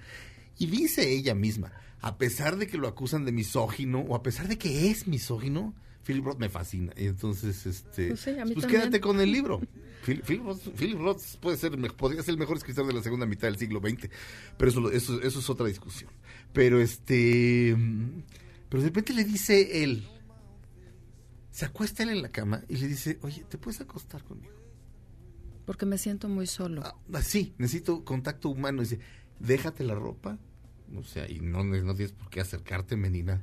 Y dice ella misma, a pesar de que lo acusan de misógino, o a pesar de que es misógino, Philip Roth me fascina. Y entonces, este, Pues sí, pues quédate con el libro. [laughs] Phil- Philip Roth, Philip Roth puede ser, podría ser el mejor escritor de la segunda mitad del siglo XX, pero eso, eso, eso es otra discusión. Pero este, mm, pero de repente le dice él, se acuesta él en la cama y le dice, oye, ¿te puedes acostar conmigo? Porque me siento muy solo. Así, necesito contacto humano. Dice, déjate la ropa. O sea, y no, no tienes por qué acercarte ni nada.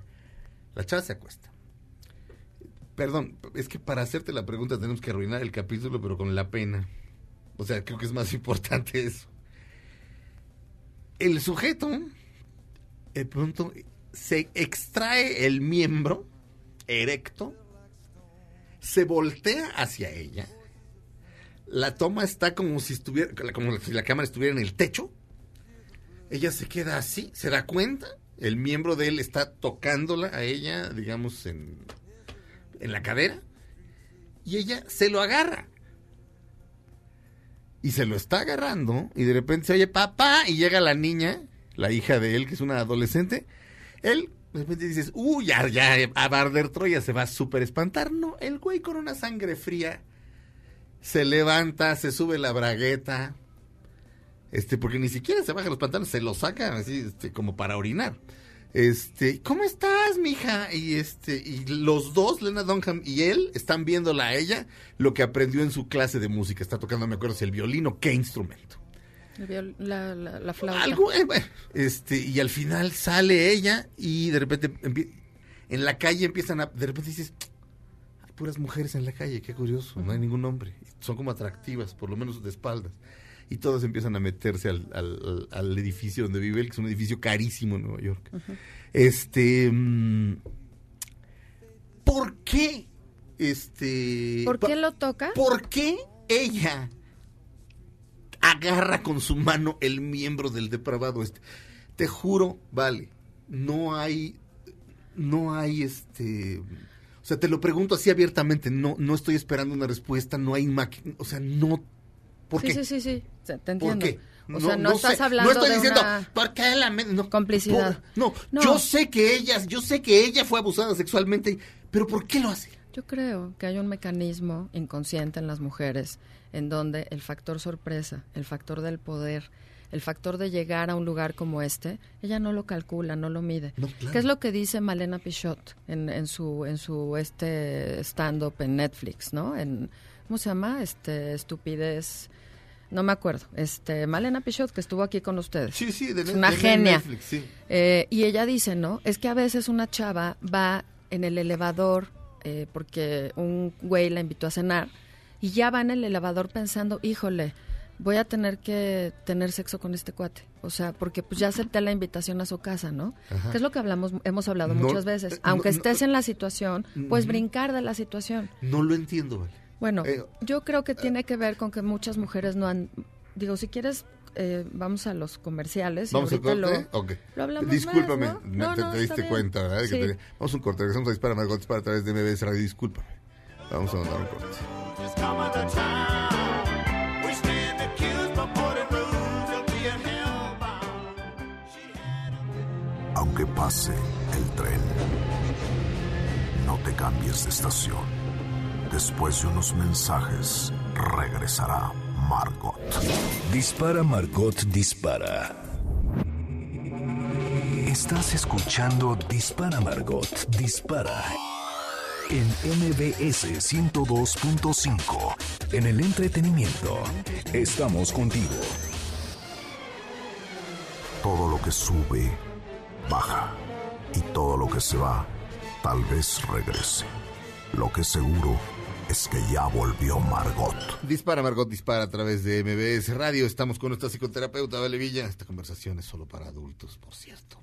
La chava se acuesta. Perdón, es que para hacerte la pregunta tenemos que arruinar el capítulo, pero con la pena. O sea, creo que es más [laughs] importante eso. El sujeto, de pronto, se extrae el miembro erecto, se voltea hacia ella, la toma está como si estuviera, como si la cámara estuviera en el techo. Ella se queda así, se da cuenta, el miembro de él está tocándola a ella, digamos, en, en la cadera, y ella se lo agarra. Y se lo está agarrando, y de repente se oye papá, y llega la niña, la hija de él, que es una adolescente. Él, de repente dices, uy, ya, ya, a Barder Troya se va a súper espantar. No, el güey con una sangre fría se levanta, se sube la bragueta, este, porque ni siquiera se baja los pantalones, se los saca así, este, como para orinar. Este, ¿cómo estás, mija? Y este, y los dos, Lena Dunham y él, están viéndola a ella lo que aprendió en su clase de música. Está tocando, me acuerdo si el violín o qué instrumento. La, la, la flauta. Algo, eh, este, y al final sale ella y de repente en la calle empiezan a, de repente dices, hay puras mujeres en la calle, qué curioso, no hay ningún hombre. Son como atractivas, por lo menos de espaldas. Y todos empiezan a meterse al, al- al- al edificio donde vive él, que es un edificio carísimo en Nueva York. Este, mm, ¿por qué? Este, ¿Por qué lo toca? ¿Por qué ella agarra con su mano el miembro del depravado este? Te juro, vale, no hay, no hay este, o sea, te lo pregunto así abiertamente, no, no estoy esperando una respuesta, no hay máquina, o sea, no, ¿por sí, qué? sí, sí, sí, te te ¿Por entiendo. qué? O sea, no, no estás sé, hablando no estoy de diciendo, una ¿por qué la no, complicidad. por- no, No. yo sé que ella, yo sé que ella fue abusada sexualmente, ¿Pero por qué lo hace? Yo creo que hay un mecanismo inconsciente en las mujeres en donde el factor sorpresa, el factor del poder, el factor de llegar a un lugar como este, ella no lo calcula, no lo mide. ¿Qué es lo que dice Malena Pichot en, en su en su este stand up en Netflix, ¿no? En ¿cómo se llama? Este estupidez no me acuerdo. Este Malena Pichot que estuvo aquí con ustedes. Sí, sí, de es una de genia. Netflix, sí. Eh, y ella dice, ¿no? Es que a veces una chava va en el elevador eh, porque un güey la invitó a cenar y ya va en el elevador pensando, híjole, voy a tener que tener sexo con este cuate. O sea, porque pues ya acepté la invitación a su casa, ¿no? Ajá. Que es lo que hablamos, hemos hablado No, muchas veces. eh, Aunque no, no, estés en la situación, pues brincar de la situación. No lo entiendo, vale. Bueno, Eh, yo creo que tiene que ver con que muchas mujeres no han... Digo, si quieres, eh, vamos a los comerciales. y ¿Vamos a ahorita corte? lo, hablamos Discúlpame, más, ¿no? No, te, no, te diste bien. cuenta, ¿verdad? Que Sí. te- Vamos a un corte, regresamos a Dispara Margot Dispara a través de MBS Radio, discúlpame. Vamos a mandar un corte. Aunque pase el tren, no te cambies de estación. Después de unos mensajes, regresará Margot. Dispara Margot Dispara. Estás escuchando Dispara Margot Dispara. En MBS 102.5. En el entretenimiento. Estamos contigo. Todo lo que sube, baja. Y todo lo que se va, tal vez regrese. Lo que seguro es que ya volvió Margot. Dispara Margot Dispara a través de MBS Radio. Estamos con nuestra psicoterapeuta Vale Villa. Esta conversación es solo para adultos, por cierto.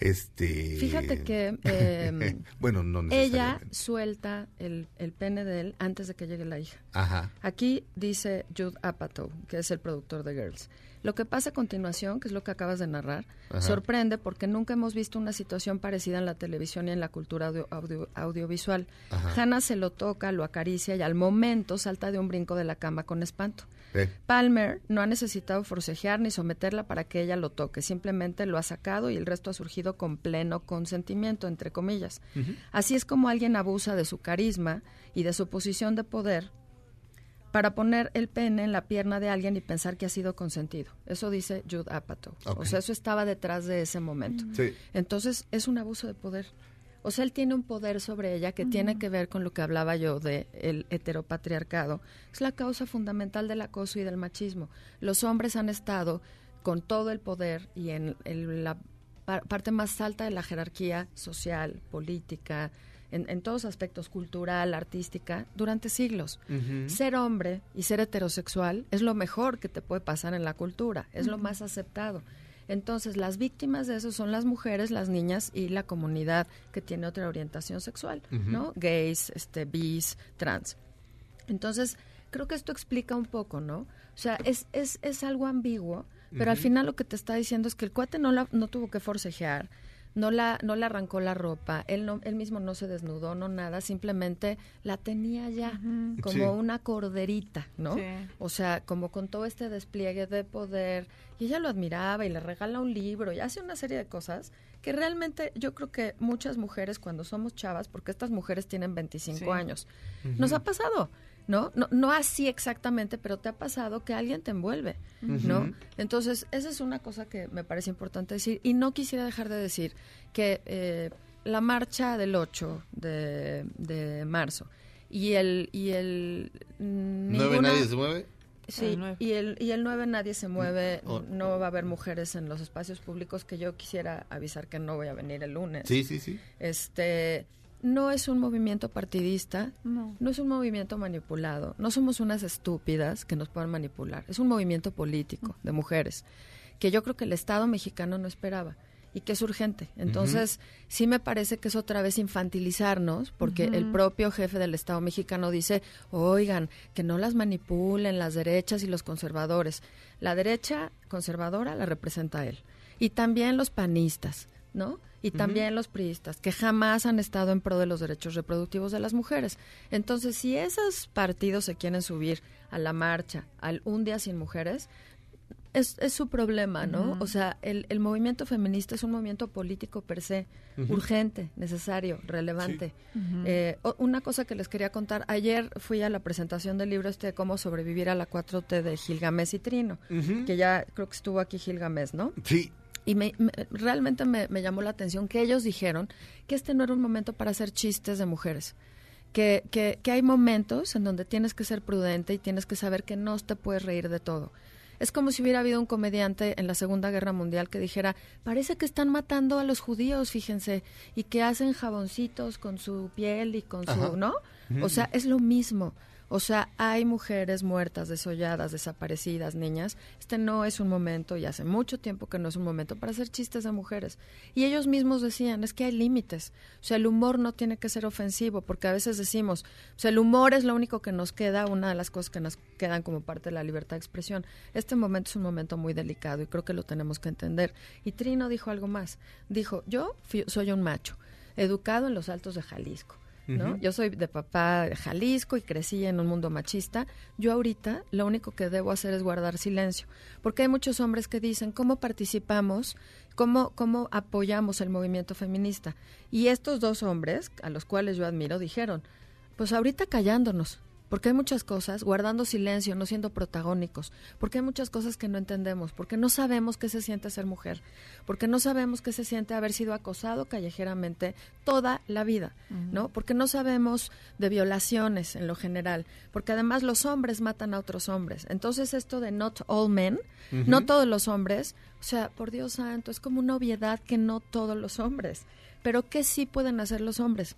Este. Fíjate que eh, [laughs] bueno, no ella suelta el, el pene de él antes de que llegue la hija. Ajá. Aquí dice Jude Apatow, que es el productor de Girls. Lo que pasa a continuación, que es lo que acabas de narrar, Ajá. sorprende porque nunca hemos visto una situación parecida en la televisión y en la cultura audio- audio- audiovisual. Ajá. Hannah se lo toca, lo acaricia y al momento salta de un brinco de la cama con espanto. Eh, Palmer no ha necesitado forcejear ni someterla para que ella lo toque, simplemente lo ha sacado y el resto ha surgido con pleno consentimiento, entre comillas. Así es como alguien abusa de su carisma y de su posición de poder para poner el pene en la pierna de alguien y pensar que ha sido consentido. Eso dice Jude Apatow. O sea, eso estaba detrás de ese momento. Sí. Entonces, es un abuso de poder. O sea, él tiene un poder sobre ella que tiene que ver con lo que hablaba yo de el heteropatriarcado. Es la causa fundamental del acoso y del machismo. Los hombres han estado con todo el poder y en el- la pa- parte más alta de la jerarquía social, política, en, en todos aspectos, cultural, artística, durante siglos. Ser hombre y ser heterosexual es lo mejor que te puede pasar en la cultura, es lo más aceptado. Entonces, las víctimas de eso son las mujeres, las niñas y la comunidad que tiene otra orientación sexual. ¿no? Gays, este, bis, trans. Entonces, creo que esto explica un poco, ¿no? O sea, es, es, es algo ambiguo, pero al final lo que te está diciendo es que el cuate no, la, no tuvo que forcejear, no la, no le arrancó la ropa, él, no, él mismo no se desnudó, no nada, simplemente la tenía ya como Sí. una corderita, ¿no? Sí. O sea, como con todo este despliegue de poder, y ella lo admiraba y le regala un libro y hace una serie de cosas que realmente yo creo que muchas mujeres cuando somos chavas, porque estas mujeres tienen 25 Sí. años, nos ha pasado, ¿no? ¿no? No así exactamente, pero te ha pasado que alguien te envuelve, ¿no? Entonces, esa es una cosa que me parece importante decir. Y no quisiera dejar de decir que eh, la marcha del 8 de, de marzo y el... Y el mm, ¿Nueve ninguna- nadie se mueve? Sí, El nueve. y el, y el 9 nadie se mueve, Oh. no va a haber mujeres en los espacios públicos que yo quisiera avisar que no voy a venir el lunes. Sí, sí, sí. Este, no es un movimiento partidista, No. no es un movimiento manipulado, no somos unas estúpidas que nos puedan manipular, es un movimiento político de mujeres que yo creo que el Estado mexicano no esperaba y que es urgente. Entonces, sí me parece que es otra vez infantilizarnos, porque el propio jefe del Estado mexicano dice, oigan, que no las manipulen las derechas y los conservadores. La derecha conservadora la representa él. Y también los panistas, ¿no? Y también los priistas, que jamás han estado en pro de los derechos reproductivos de las mujeres. Entonces, si esos partidos se quieren subir a la marcha, al un día sin mujeres, es, es su problema, ¿no? O sea, el, el movimiento feminista es un movimiento político per se, urgente, necesario, relevante. Sí. Eh, una cosa que les quería contar, ayer fui a la presentación del libro este de cómo sobrevivir a la 4T de Gilgamesh y Trino, que ya creo que estuvo aquí Gilgamesh, ¿no? Sí. Y me, me- realmente me, me llamó la atención que ellos dijeron que este no era un momento para hacer chistes de mujeres. Que, que, que hay momentos en donde tienes que ser prudente y tienes que saber que no te puedes reír de todo. Es como si hubiera habido un comediante en la Segunda Guerra Mundial que dijera, parece que están matando a los judíos, fíjense, y que hacen jaboncitos con su piel y con Ajá. su, ¿no? O sea, es lo mismo. O sea, hay mujeres muertas, desolladas, desaparecidas, niñas. Este no es un momento, y hace mucho tiempo que no es un momento para hacer chistes de mujeres. Y ellos mismos decían, es que hay límites. O sea, el humor no tiene que ser ofensivo, porque a veces decimos, o sea, el humor es lo único que nos queda, una de las cosas que nos quedan como parte de la libertad de expresión. Este momento es un momento muy delicado y creo que lo tenemos que entender. Y Trino dijo algo más. Dijo, yo soy un macho, educado en los altos de Jalisco. ¿No? Yo soy de papá de Jalisco y crecí en un mundo machista. Yo ahorita lo único que debo hacer es guardar silencio, porque hay muchos hombres que dicen cómo participamos, cómo, cómo apoyamos el movimiento feminista. Y estos dos hombres, a los cuales yo admiro, dijeron, pues ahorita callándonos, porque hay muchas cosas, guardando silencio, no siendo protagónicos, porque hay muchas cosas que no entendemos, porque no sabemos qué se siente ser mujer, porque no sabemos qué se siente haber sido acosado callejeramente toda la vida, ¿no? Porque no sabemos de violaciones en lo general, porque además los hombres matan a otros hombres. Entonces esto de not all men, no todos los hombres, o sea, por Dios santo, es como una obviedad que no todos los hombres, pero ¿qué sí pueden hacer los hombres?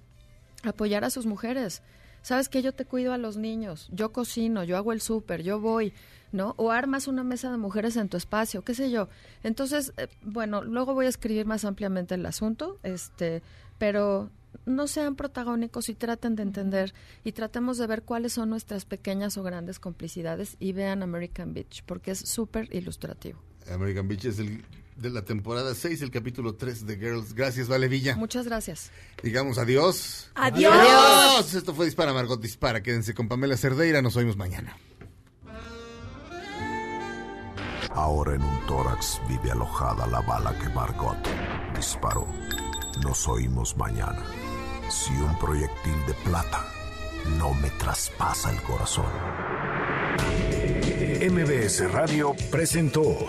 Apoyar a sus mujeres. Sabes que yo te cuido a los niños, yo cocino, yo hago el súper, yo voy, ¿no? O armas una mesa de mujeres en tu espacio, qué sé yo. Entonces, eh, bueno, luego voy a escribir más ampliamente el asunto, este, pero no sean protagónicos y traten de entender y tratemos de ver cuáles son nuestras pequeñas o grandes complicidades y vean American Beach, porque es súper ilustrativo. American Beach es el de la temporada 6, el capítulo 3 de Girls. Gracias, Vale Villa. Muchas gracias. Digamos adiós. Adiós. Adiós. Esto fue Dispara, Margot Dispara. Quédense con Pamela Cerdeira. Nos oímos mañana. Ahora en un tórax vive alojada la bala que Margot disparó. Nos oímos mañana. Si un proyectil de plata no me traspasa el corazón. MBS Radio presentó